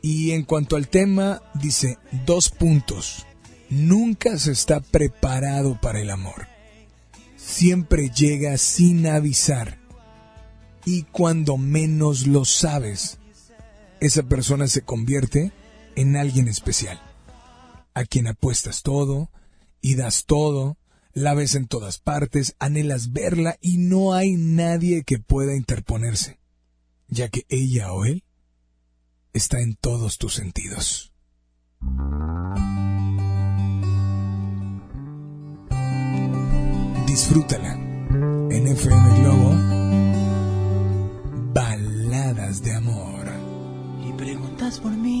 Y en cuanto al tema, dice dos puntos. Nunca se está preparado para el amor. Siempre llega sin avisar. Y cuando menos lo sabes, esa persona se convierte en alguien especial, a quien apuestas todo y das todo, la ves en todas partes, anhelas verla y no hay nadie que pueda interponerse, ya que ella o él está en todos tus sentidos. Disfrútala en FM Globo. Baladas de amor. Y preguntas por mí,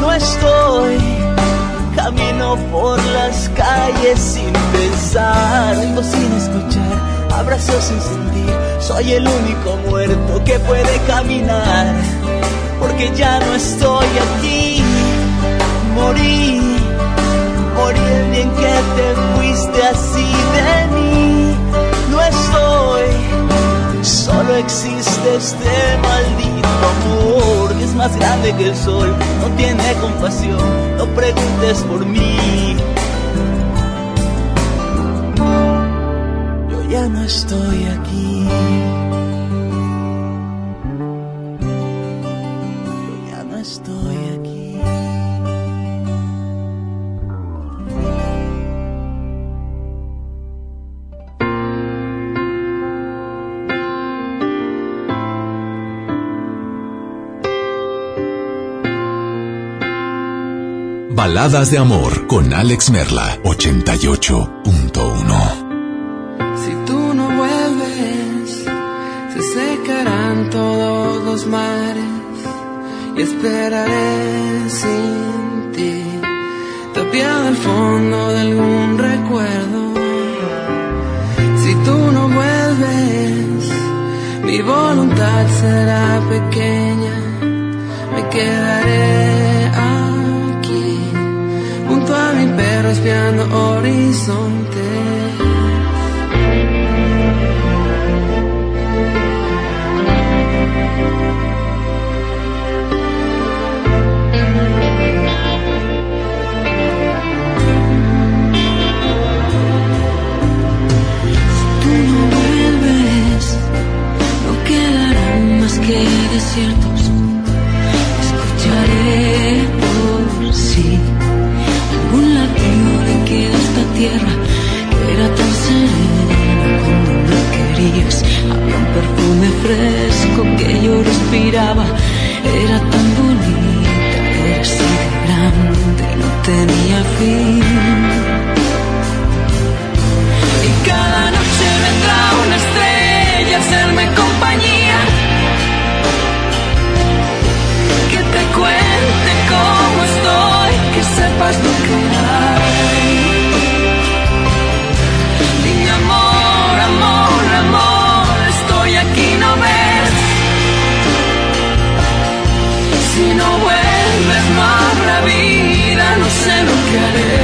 no estoy. Camino por las calles sin pensar, sin escuchar, abrazo sin sentir. Soy el único muerto que puede caminar, porque ya no estoy aquí. Morí, morí el día en que te fuiste así de mí. No estoy, solo existe este maldito amor es más grande que el sol, no tiene compasión, no preguntes por mí. Yo ya no estoy aquí. Baladas de amor con Alex Merla 88.1 Si tú no vuelves, se secarán todos los mares y esperaré sin ti. Te golpeada al fondo de algún recuerdo. Si tú no vuelves, mi voluntad será pequeña, me quedaré mi perro espiando horizonte. que desiertos tierra era tan serena cuando me querías. Había un perfume fresco que yo respiraba. Era tan bonita era así de grande y no tenía fin. Y cada noche vendrá una estrella a hacerme compañía Si no vuelves no habrá vida, no sé lo que haré.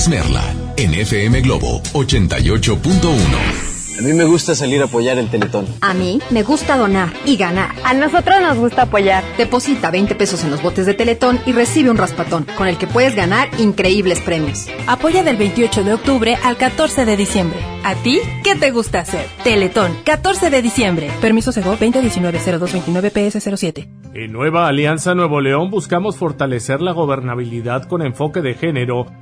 Alex Merla, en FM Globo 88.1. A mí me gusta salir a apoyar el Teletón. A mí me gusta donar y ganar. A nosotros nos gusta apoyar. Deposita 20 pesos en los botes de Teletón y recibe un raspatón, con el que puedes ganar increíbles premios. Apoya del 28 de octubre al 14 de diciembre. ¿A ti qué te gusta hacer? Teletón, 14 de diciembre. Permiso Sego 2019-0229 PS07. En Nueva Alianza Nuevo León buscamos fortalecer la gobernabilidad con enfoque de género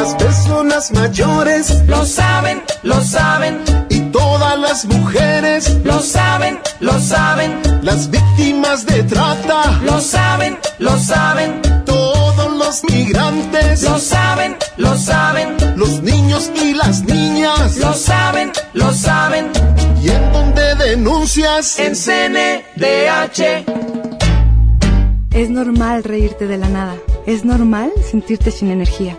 Las personas mayores lo saben, lo saben. Y todas las mujeres lo saben, lo saben. Las víctimas de trata lo saben, lo saben. Todos los migrantes lo saben, lo saben. Los niños y las niñas lo saben, lo saben. ¿Y en dónde denuncias? En CNDH. Es normal reírte de la nada. Es normal sentirte sin energía.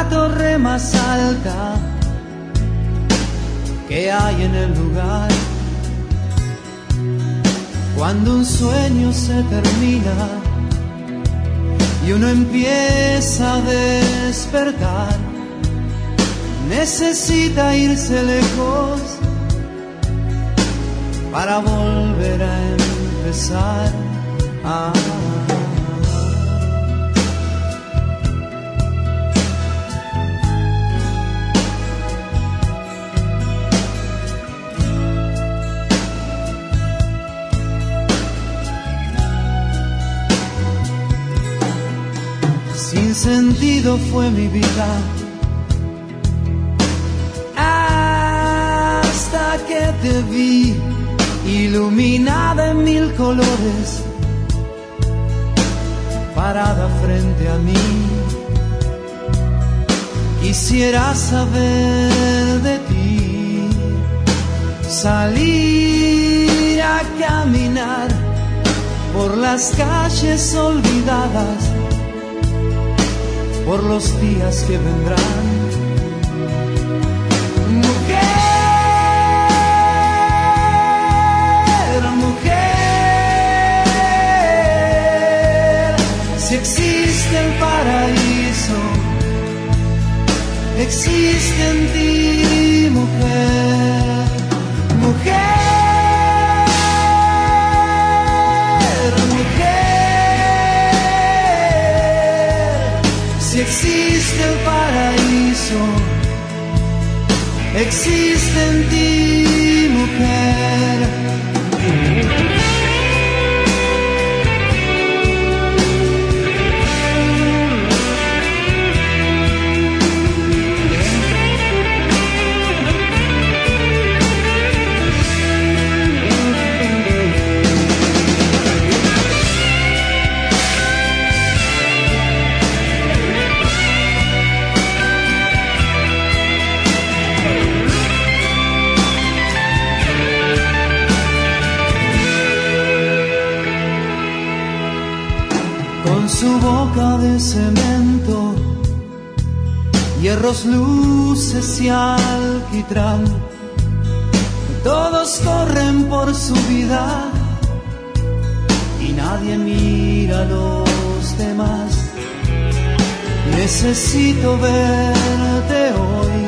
la torre más alta que hay en el lugar. Cuando un sueño se termina y uno empieza a despertar, necesita irse lejos para volver a empezar. Ah. sentido fue mi vida. Hasta que te vi iluminada en mil colores, parada frente a mí. Quisiera saber de ti, salir a caminar por las calles olvidadas, por los días que vendrán. Mujer, mujer, si existe el paraíso, existe en ti, mujer, existe en ti, mujer. Su boca de cemento, hierros, luces y alquitrán. Todos corren por su vida y nadie mira a los demás. Necesito verte hoy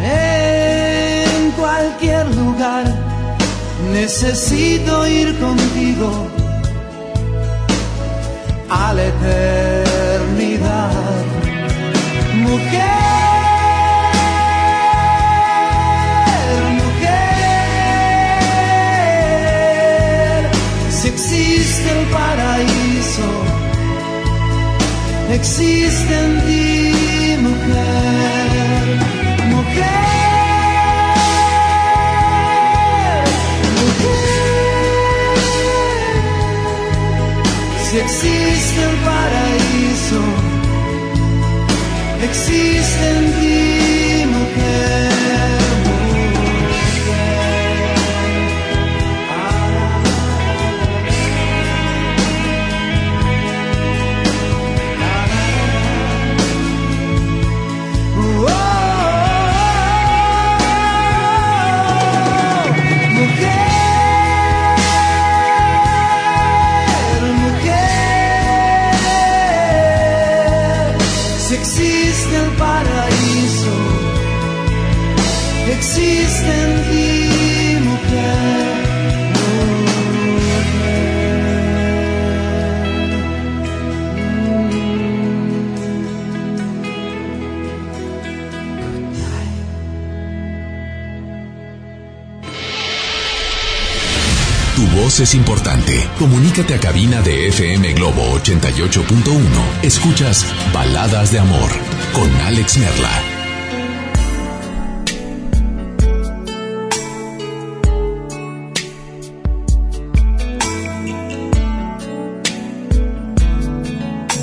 en cualquier lugar. Necesito ir contigo a la eternidad. Mujer, mujer, si existe el paraíso, existe en ti, mujer, mujer, mujer. Si el paraíso, existe es importante. Comunícate a cabina de FM Globo 88.1. Escuchas Baladas de Amor con Alex Merla.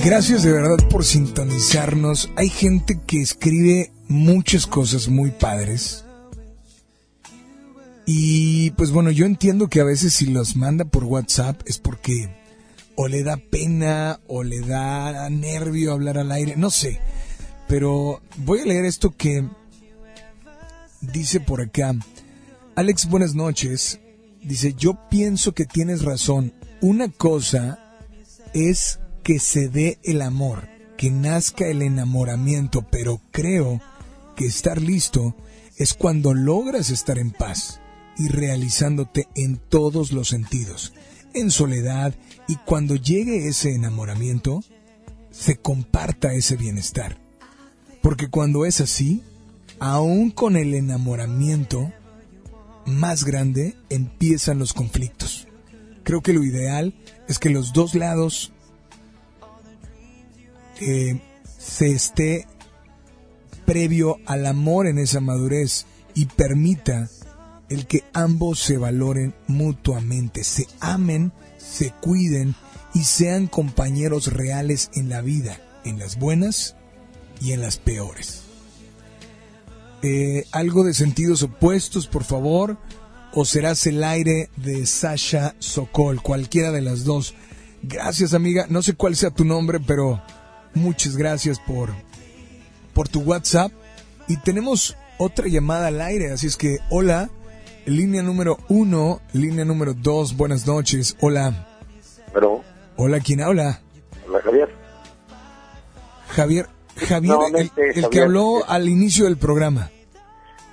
Gracias de verdad por sintonizarnos. Hay gente que escribe muchas cosas muy padres. Y pues bueno, yo entiendo que a veces si los manda por WhatsApp es porque o le da pena o le da nervio hablar al aire, no sé. Pero voy a leer esto que dice por acá. Alex, buenas noches. Dice, yo pienso que tienes razón. Una cosa es que se dé el amor, que nazca el enamoramiento, pero creo que estar listo es cuando logras estar en paz y realizándote en todos los sentidos, en soledad y cuando llegue ese enamoramiento, se comparta ese bienestar. Porque cuando es así, aún con el enamoramiento más grande, empiezan los conflictos. Creo que lo ideal es que los dos lados que se esté previo al amor en esa madurez y permita el que ambos se valoren mutuamente, se amen, se cuiden y sean compañeros reales en la vida, en las buenas y en las peores. Eh, algo de sentidos opuestos, por favor, o serás el aire de Sasha Sokol, cualquiera de las dos. Gracias, amiga. No sé cuál sea tu nombre, pero muchas gracias por, por tu WhatsApp. Y tenemos otra llamada al aire, así es que, hola, línea número uno, línea número dos, buenas noches, hola. Pero, Hola, ¿quién habla? hola Javier. Javier, Javier, el, que Javier. habló al inicio del programa.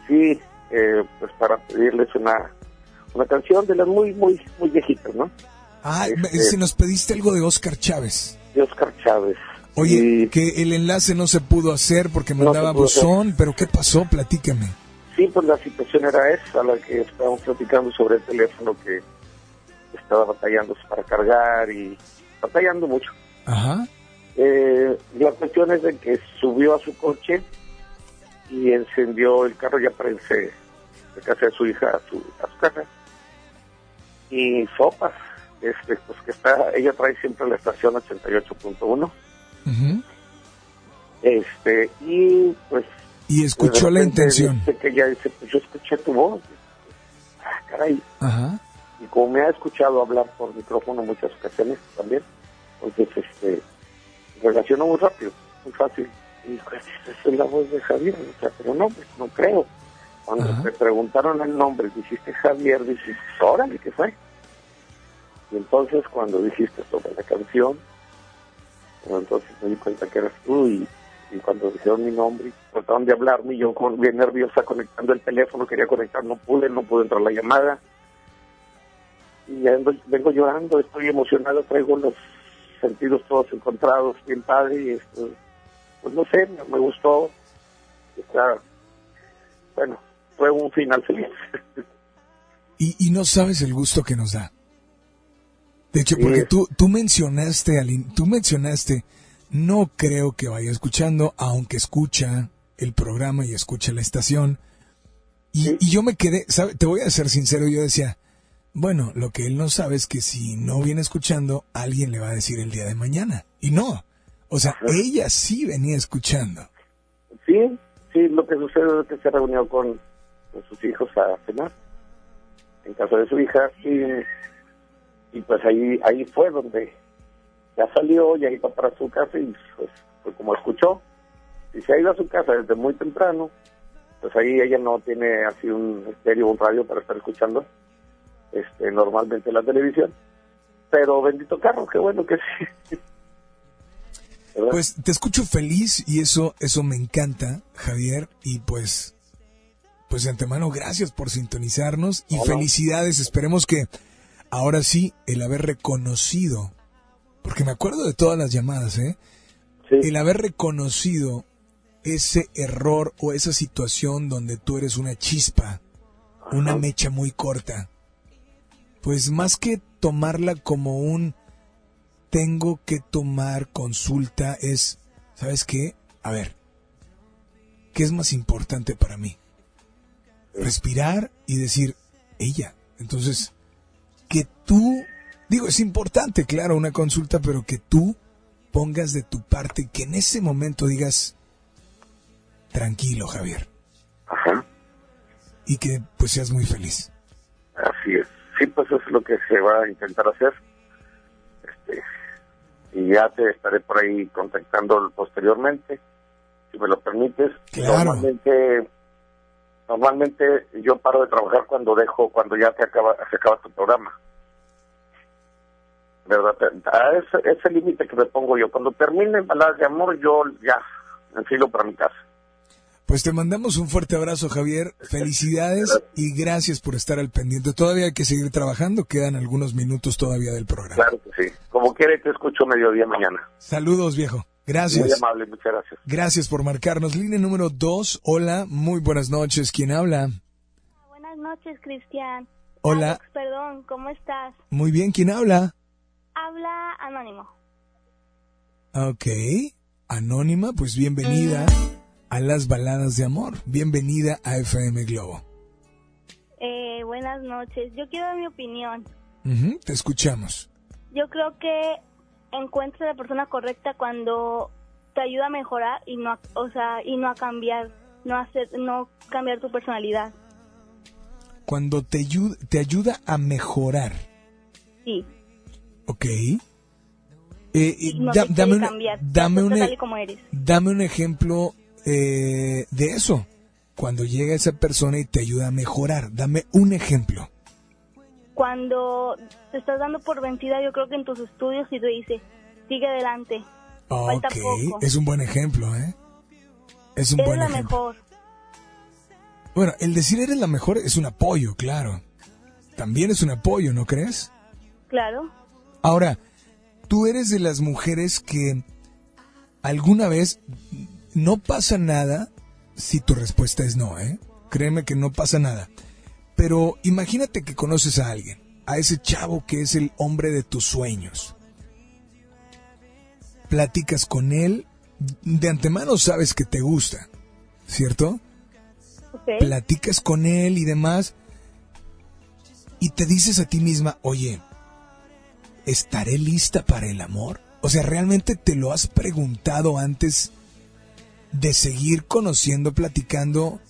Sí, eh, pues para pedirles una, una canción de las muy, muy, muy viejitas, ¿no? Ah, Este- si nos pediste algo de Oscar Chávez. De Oscar Chávez. Oye, que el enlace no se pudo hacer porque No mandaba se pudo hacer. buzón, pero ¿qué pasó? Platícame. Sí, pues la situación era esa, la que estábamos platicando sobre el teléfono que estaba batallando para cargar y batallando mucho. Ajá. Eh, la cuestión es de que subió a su coche y encendió el carro ya para irse de casa de su hija a su, a su casa. Y sopas, este, pues que está, ella trae siempre la estación 88.1. Ujú. Este, y pues. Y escuchó la intención. dice que ella dice, pues yo escuché tu voz. Ah, caray. Ajá. Y como me ha escuchado hablar por micrófono muchas ocasiones también, entonces este, relacionó muy rápido, muy fácil. Y dijo, esa es la voz de Javier, o sea, pero no, pues no creo. Cuando te preguntaron el nombre, dijiste Javier, dices, órale, ¿qué fue? Y entonces cuando dijiste sobre la canción, bueno, entonces me di cuenta que eras tú y, y cuando dijeron mi nombre, trataron de hablarme, y yo bien nerviosa conectando el teléfono, quería conectar, no pude, no pude entrar la llamada. Y ando- vengo llorando, estoy emocionado, traigo los sentidos todos encontrados, bien padre, y esto, pues no sé, me, me gustó. Está, bueno, fue un final feliz. Y, y no sabes el gusto que nos da. De hecho, Sí. porque tú, tú mencionaste, tú mencionaste, no creo que vaya escuchando, aunque escucha el programa y escucha la estación. Y, y yo me quedé, ¿sabe? te voy a ser sincero, yo decía, bueno, lo que él no sabe es que si no viene escuchando, alguien le va a decir el día de mañana. Y no. O sea, ella sí venía escuchando. Sí, sí, lo que sucede es que se reunió con, con sus hijos a cenar en casa de su hija y, y pues ahí ahí fue donde ya salió, ya iba para su casa y pues, pues como escuchó, y se ha ido a su casa desde muy temprano, pues ahí ella no tiene así un estéreo o un radio para estar escuchando este normalmente la televisión, pero bendito carro, qué bueno que sí. ¿Verdad? Pues te escucho feliz y eso, eso me encanta, Javier, y pues, pues de antemano gracias por sintonizarnos y felicidades. Esperemos que ahora sí el haber reconocido, porque me acuerdo de todas las llamadas, ¿eh? El haber reconocido ese error o esa situación donde tú eres una chispa, una mecha muy corta, pues más que tomarla como un tengo que tomar consulta es, ¿sabes qué? A ver, ¿qué es más importante para mí? Respirar y decir, ella. Entonces, que tú, digo, es importante, claro, una consulta, pero que tú pongas de tu parte, que en ese momento digas, tranquilo, Javier. Y que pues seas muy feliz. Así es. Sí, pues eso es lo que se va a intentar hacer. Este, y ya te estaré por ahí contactando posteriormente, si me lo permites. Normalmente, normalmente yo paro de trabajar cuando dejo, cuando ya te acaba, se acaba tu programa. ¿Verdad? A ese, ese límite que me pongo yo. Cuando termine Baladas de Amor, yo ya me enfilo para mi casa. Pues te mandamos un fuerte abrazo, Javier. Felicidades y gracias por estar al pendiente. Todavía hay que seguir trabajando, quedan algunos minutos todavía del programa. Claro que sí. Como quiere, te escucho mediodía mañana. Saludos, viejo. Muy Gracias. amable, muchas gracias. Gracias por marcarnos. Línea número 2. Hola, muy buenas noches. ¿Quién habla? Buenas noches, Cristian. Hola. Alex, perdón, ¿cómo estás? Muy bien, ¿quién habla? Habla Anónimo. Ok. Anónima, pues bienvenida a las baladas de amor. Bienvenida a FM Globo. Eh, buenas noches. Yo quiero dar mi opinión. Te escuchamos. Yo creo que encuentras a la persona correcta cuando te ayuda a mejorar y no, a- o sea, y no a cambiar, no a hacer, no cambiar tu personalidad. Cuando te ayuda, te ayuda a mejorar, Sí. ¿Ok? Eh, eh, No da- dame, cambiar. dame, como eres. dame un ejemplo eh, de eso. Cuando llega esa persona y te ayuda a mejorar, dame un ejemplo. Cuando te estás dando por vencida, yo creo que en tus estudios y te dice, sigue adelante. Ok, poco. es un buen ejemplo, ¿eh? Es un Eres buen la ejemplo. mejor. Bueno, el decir eres la mejor es un apoyo, claro. También es un apoyo, ¿no crees? Claro. Ahora, tú eres de las mujeres que alguna vez no pasa nada si tu respuesta es no, ¿eh? Créeme que no pasa nada. Pero imagínate que conoces a alguien, a ese chavo que es el hombre de tus sueños. Platicas con él, de antemano sabes que te gusta, ¿cierto? Platicas con él y demás, y te dices a ti misma, oye, ¿estaré lista para el amor? O sea, ¿realmente te lo has preguntado antes de seguir conociendo, platicando?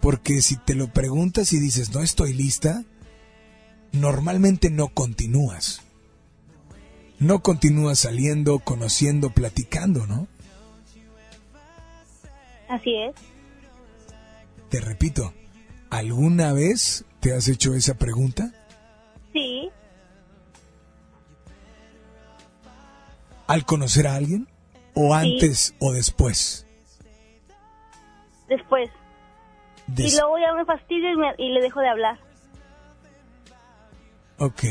Porque si te lo preguntas y dices, no estoy lista, normalmente no continúas. No continúas saliendo, conociendo, platicando, ¿no? Así es. Te repito, ¿alguna vez te has hecho esa pregunta? Sí. ¿Al conocer a alguien? ¿O Sí. antes o después? Después. Des- Y luego ya me fastidio y, me- y le dejo de hablar. Ok.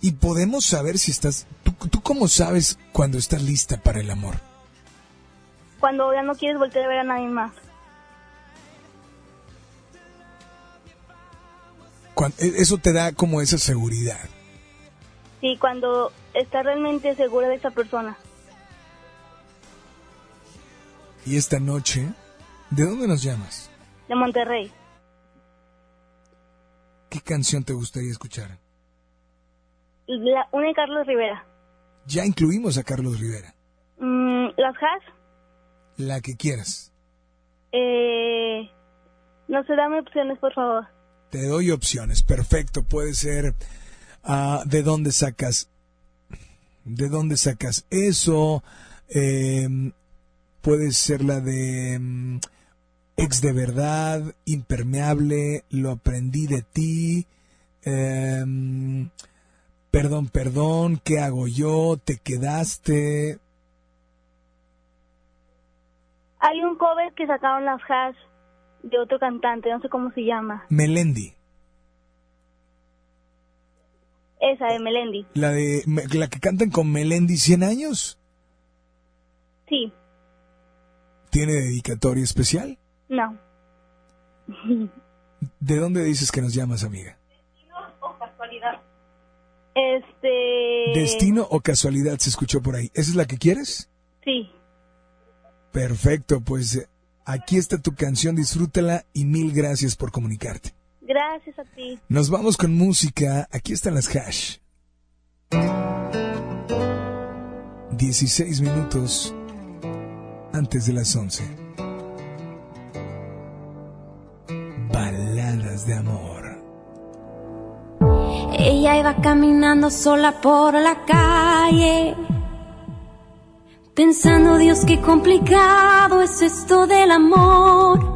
Y podemos saber si estás... ¿Tú, tú cómo sabes cuando estás lista para el amor? Cuando ya no quieres volver a ver a nadie más. E- eso te da como esa seguridad. Sí, cuando estás realmente segura de esa persona. Y esta noche, ¿de dónde nos llamas? De Monterrey. ¿Qué canción te gustaría escuchar? La, una de Carlos Rivera. Ya incluimos a Carlos Rivera. Mm, ¿Las has? La que quieras. Eh, no sé, dame opciones, por favor. Te doy opciones. Perfecto. Puede ser... ah, ¿De dónde sacas? ¿De dónde sacas eso? Eh, puede ser la de... mm, Ex de verdad, impermeable, lo aprendí de ti, em, perdón, perdón, ¿qué hago yo? ¿Te quedaste? Hay un cover que sacaron las hash de otro cantante, no sé cómo se llama. Melendi, Esa de Melendi. la de la que cantan con Melendi 100 años, Sí, ¿tiene dedicatoria especial? no. ¿De dónde dices que nos llamas, amiga? Este. ¿Destino o casualidad se escuchó por ahí? ¿Esa es la que quieres? Sí. Perfecto, pues eh, aquí está tu canción, disfrútala y mil gracias por comunicarte. Gracias a ti. Nos vamos con música. Aquí están las hash. 16 minutos antes de las 11. Baladas de amor. Ella iba caminando sola por la calle, pensando, Dios, qué complicado es esto del amor.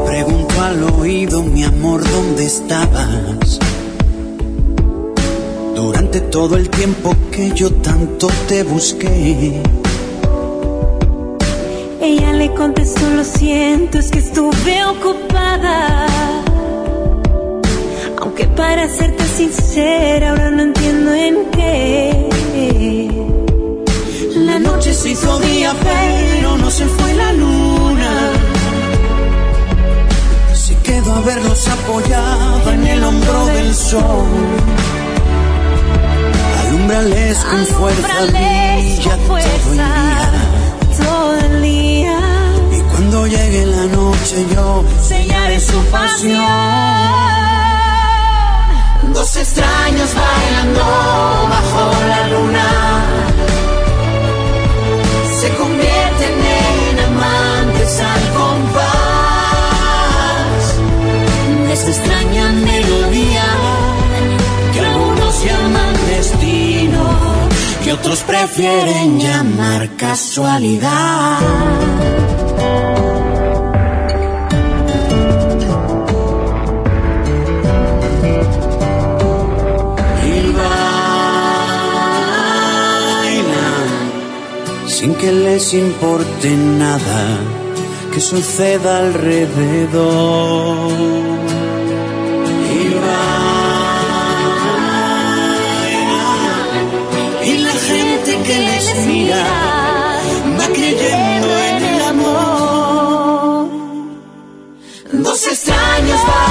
Estabas? Durante todo el tiempo que yo tanto te busqué. Ella le contestó, lo siento, es que estuve ocupada. Aunque para serte sincera, ahora no entiendo en qué. La noche se hizo día, pero no se fue la luna. A verlos apoyado en el hombro del sol. Alumbrales con fuerza, brilla con todo el fuerza día. todo el día. Y cuando llegue la noche yo sellaré su pasión. Dos extraños bailando bajo la luna otros prefieren llamar casualidad. Sin que les importe nada que suceda alrededor. Que les mira va creyendo en el amor. Dos extraños bailando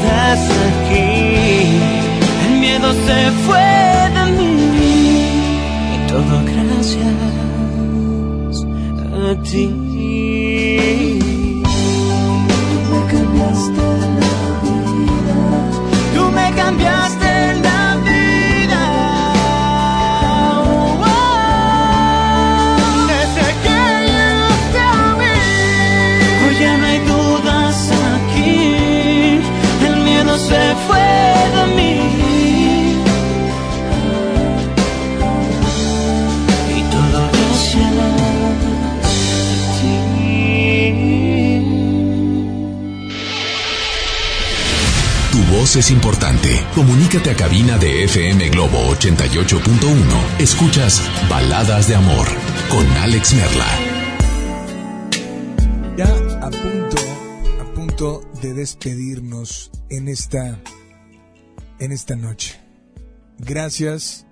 dudas aquí, el miedo se fue de mí y todo gracias a ti. Comunícate a cabina de FM Globo 88.1. Escuchas Baladas de Amor con Alex Merla. Ya a punto, a punto de despedirnos en esta, en esta noche. Gracias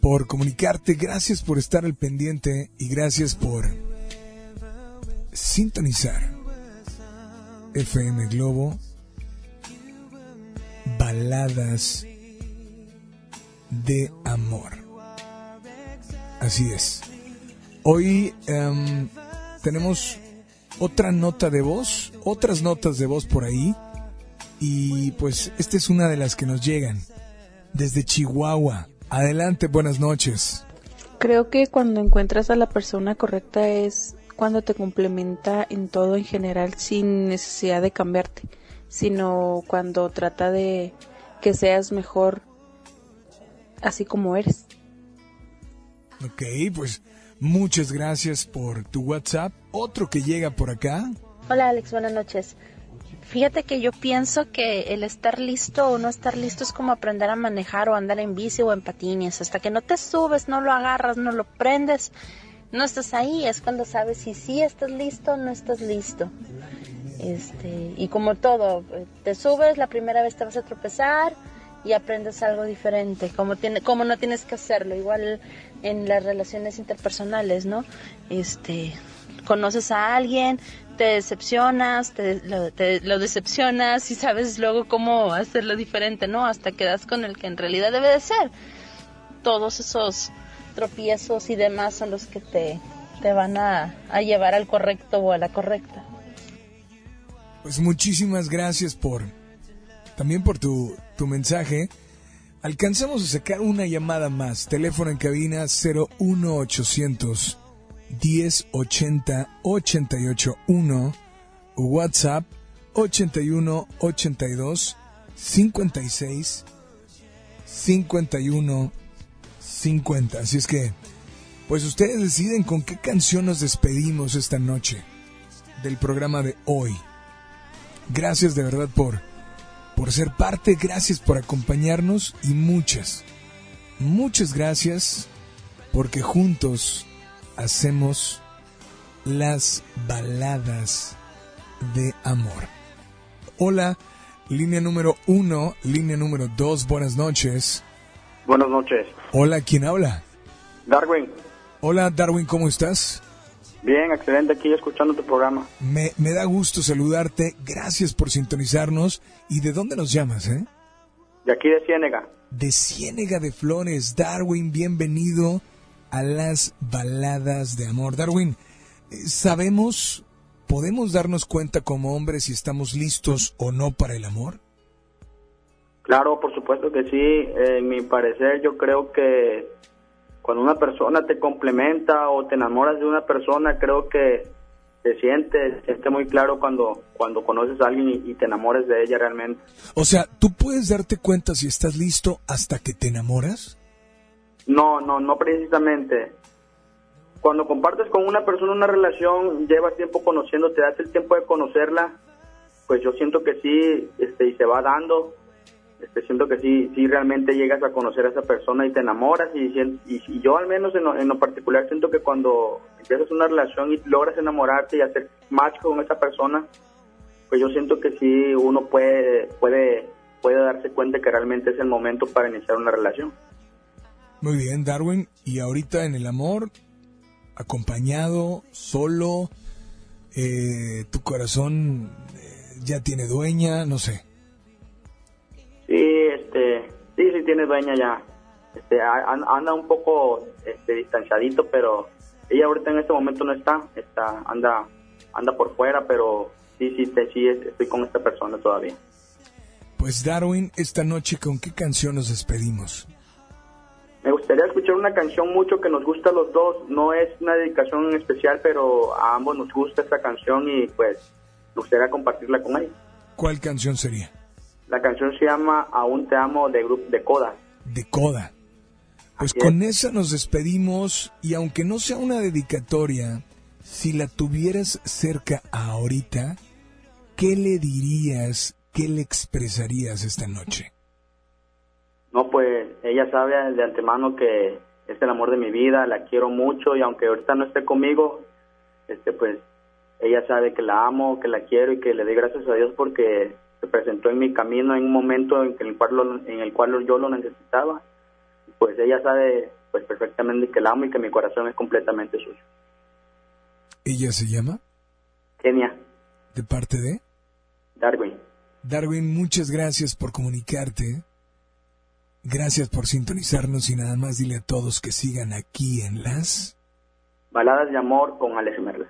por comunicarte, gracias por estar al pendiente y gracias por sintonizar FM Globo Baladas de Amor. Así es. Hoy em, tenemos otra nota de voz, otras notas de voz por ahí. Y pues esta es una de las que nos llegan desde Chihuahua. Adelante, buenas noches. Creo que cuando encuentras a la persona correcta es cuando te complementa en todo en general sin necesidad de cambiarte, sino cuando trata de que seas mejor así como eres. Ok, pues muchas gracias por tu WhatsApp. Otro que llega por acá. Hola Alex, buenas noches. Fíjate que yo pienso que el estar listo o no estar listo es como aprender a manejar o andar en bici o en patines. Hasta que no te subes, no lo agarras, no lo prendes, no estás ahí. Es cuando sabes si sí estás listo o no estás listo. Este, y como todo, te subes, la primera vez te vas a tropezar y aprendes algo diferente, como, tiene, como no tienes que hacerlo. Igual en las relaciones interpersonales, ¿no? Este, conoces a alguien, te decepcionas, te, lo, te, lo decepcionas y sabes luego cómo hacerlo diferente, ¿no? Hasta que das con el que en realidad debe de ser. Todos esos tropiezos y demás son los que te, te van a, a llevar al correcto o a la correcta. Pues muchísimas gracias por también por tu, tu mensaje. Alcanzamos a sacar una llamada más. Teléfono en cabina 01800 1080 881 WhatsApp 81 82 56 51 50. Así es que, pues ustedes deciden con qué canción nos despedimos esta noche del programa de hoy. Gracias de verdad por, por ser parte, gracias por acompañarnos y muchas, muchas gracias porque juntos hacemos las baladas de amor. Hola, línea número uno, línea número dos, buenas noches. Buenas noches. Hola, ¿quién habla? Darwin. Hola, Darwin, ¿cómo estás? Bien, excelente aquí escuchando tu programa. Me, me da gusto saludarte, gracias por sintonizarnos. ¿Y de dónde nos llamas, eh? De aquí de Ciénega. de Ciénega de Flores. Darwin, bienvenido a las baladas de amor. Darwin, eh, sabemos, podemos darnos cuenta como hombres si estamos listos o no para el amor. Claro, por supuesto que sí. En mi parecer, yo creo que cuando una persona te complementa o te enamoras de una persona, creo que se siente, se siente muy claro cuando, cuando conoces a alguien y, y te enamores de ella realmente. O sea, ¿tú puedes darte cuenta si estás listo hasta que te enamoras? No, no, no precisamente. Cuando compartes con una persona una relación, llevas tiempo conociendo, te das el tiempo de conocerla, pues yo siento que sí, este, y se va dando. Este, siento que sí, sí realmente llegas a conocer a esa persona y te enamoras y, y yo al menos en lo, en lo particular siento que cuando empiezas una relación y logras enamorarte y hacer match con esa persona, pues yo siento que sí uno puede, puede, puede darse cuenta que realmente es el momento para iniciar una relación. Muy bien, Darwin. Y ahorita en el amor, acompañado, solo, eh, tu corazón eh, ya tiene dueña, no sé. Sí, este, sí, sí tiene dueña ya. Este, anda un poco este, distanciadito, pero ella ahorita en este momento no está, está, anda, anda por fuera, pero sí, sí, te- sí, es- estoy con esta persona todavía. Pues Darwin, esta noche, ¿con qué canción nos despedimos? Me gustaría escuchar una canción mucho que nos gusta a los dos. No es una dedicación en especial, pero a ambos nos gusta esta canción y pues me gustaría compartirla con ella. ¿Cuál canción sería? La canción se llama Aún te amo de grupo de Coda. De Coda. Pues Así es. con esa nos despedimos y aunque no sea una dedicatoria, si la tuvieras cerca ahorita, ¿qué le dirías, qué le expresarías esta noche? No, pues ella sabe de antemano que es el amor de mi vida, la quiero mucho y aunque ahorita no esté conmigo, este pues ella sabe que la amo, que la quiero y que le doy gracias a Dios porque se presentó en mi camino en un momento en, que el cual lo- en el cual yo lo necesitaba. Pues ella sabe pues perfectamente que la amo y que mi corazón es completamente suyo. ¿Ella se llama? Kenia, ¿De parte de? Darwin. Darwin, muchas gracias por comunicarte. Gracias por sintonizarnos y nada más dile a todos que sigan aquí en las... Baladas de amor con Alex Merla.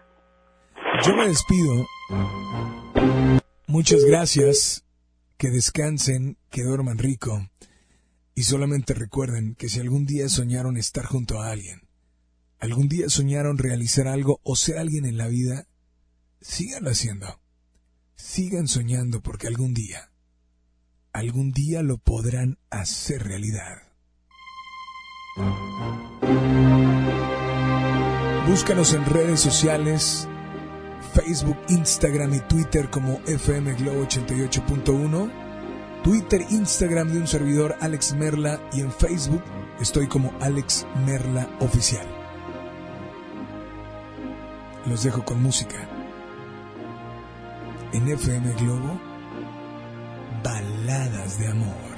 Yo me despido. Muchas gracias. Que descansen, que duerman rico. Y solamente recuerden que si algún día soñaron estar junto a alguien, algún día soñaron realizar algo o ser alguien en la vida, síganlo haciendo. Sigan soñando porque algún día, algún día lo podrán hacer realidad. Búscanos en redes sociales, Facebook, Instagram y Twitter como FM Globo 88.1, Twitter, Instagram de un servidor Alex Merla y en Facebook estoy como Alex Merla Oficial. Los dejo con música. En FM Globo, baladas de amor.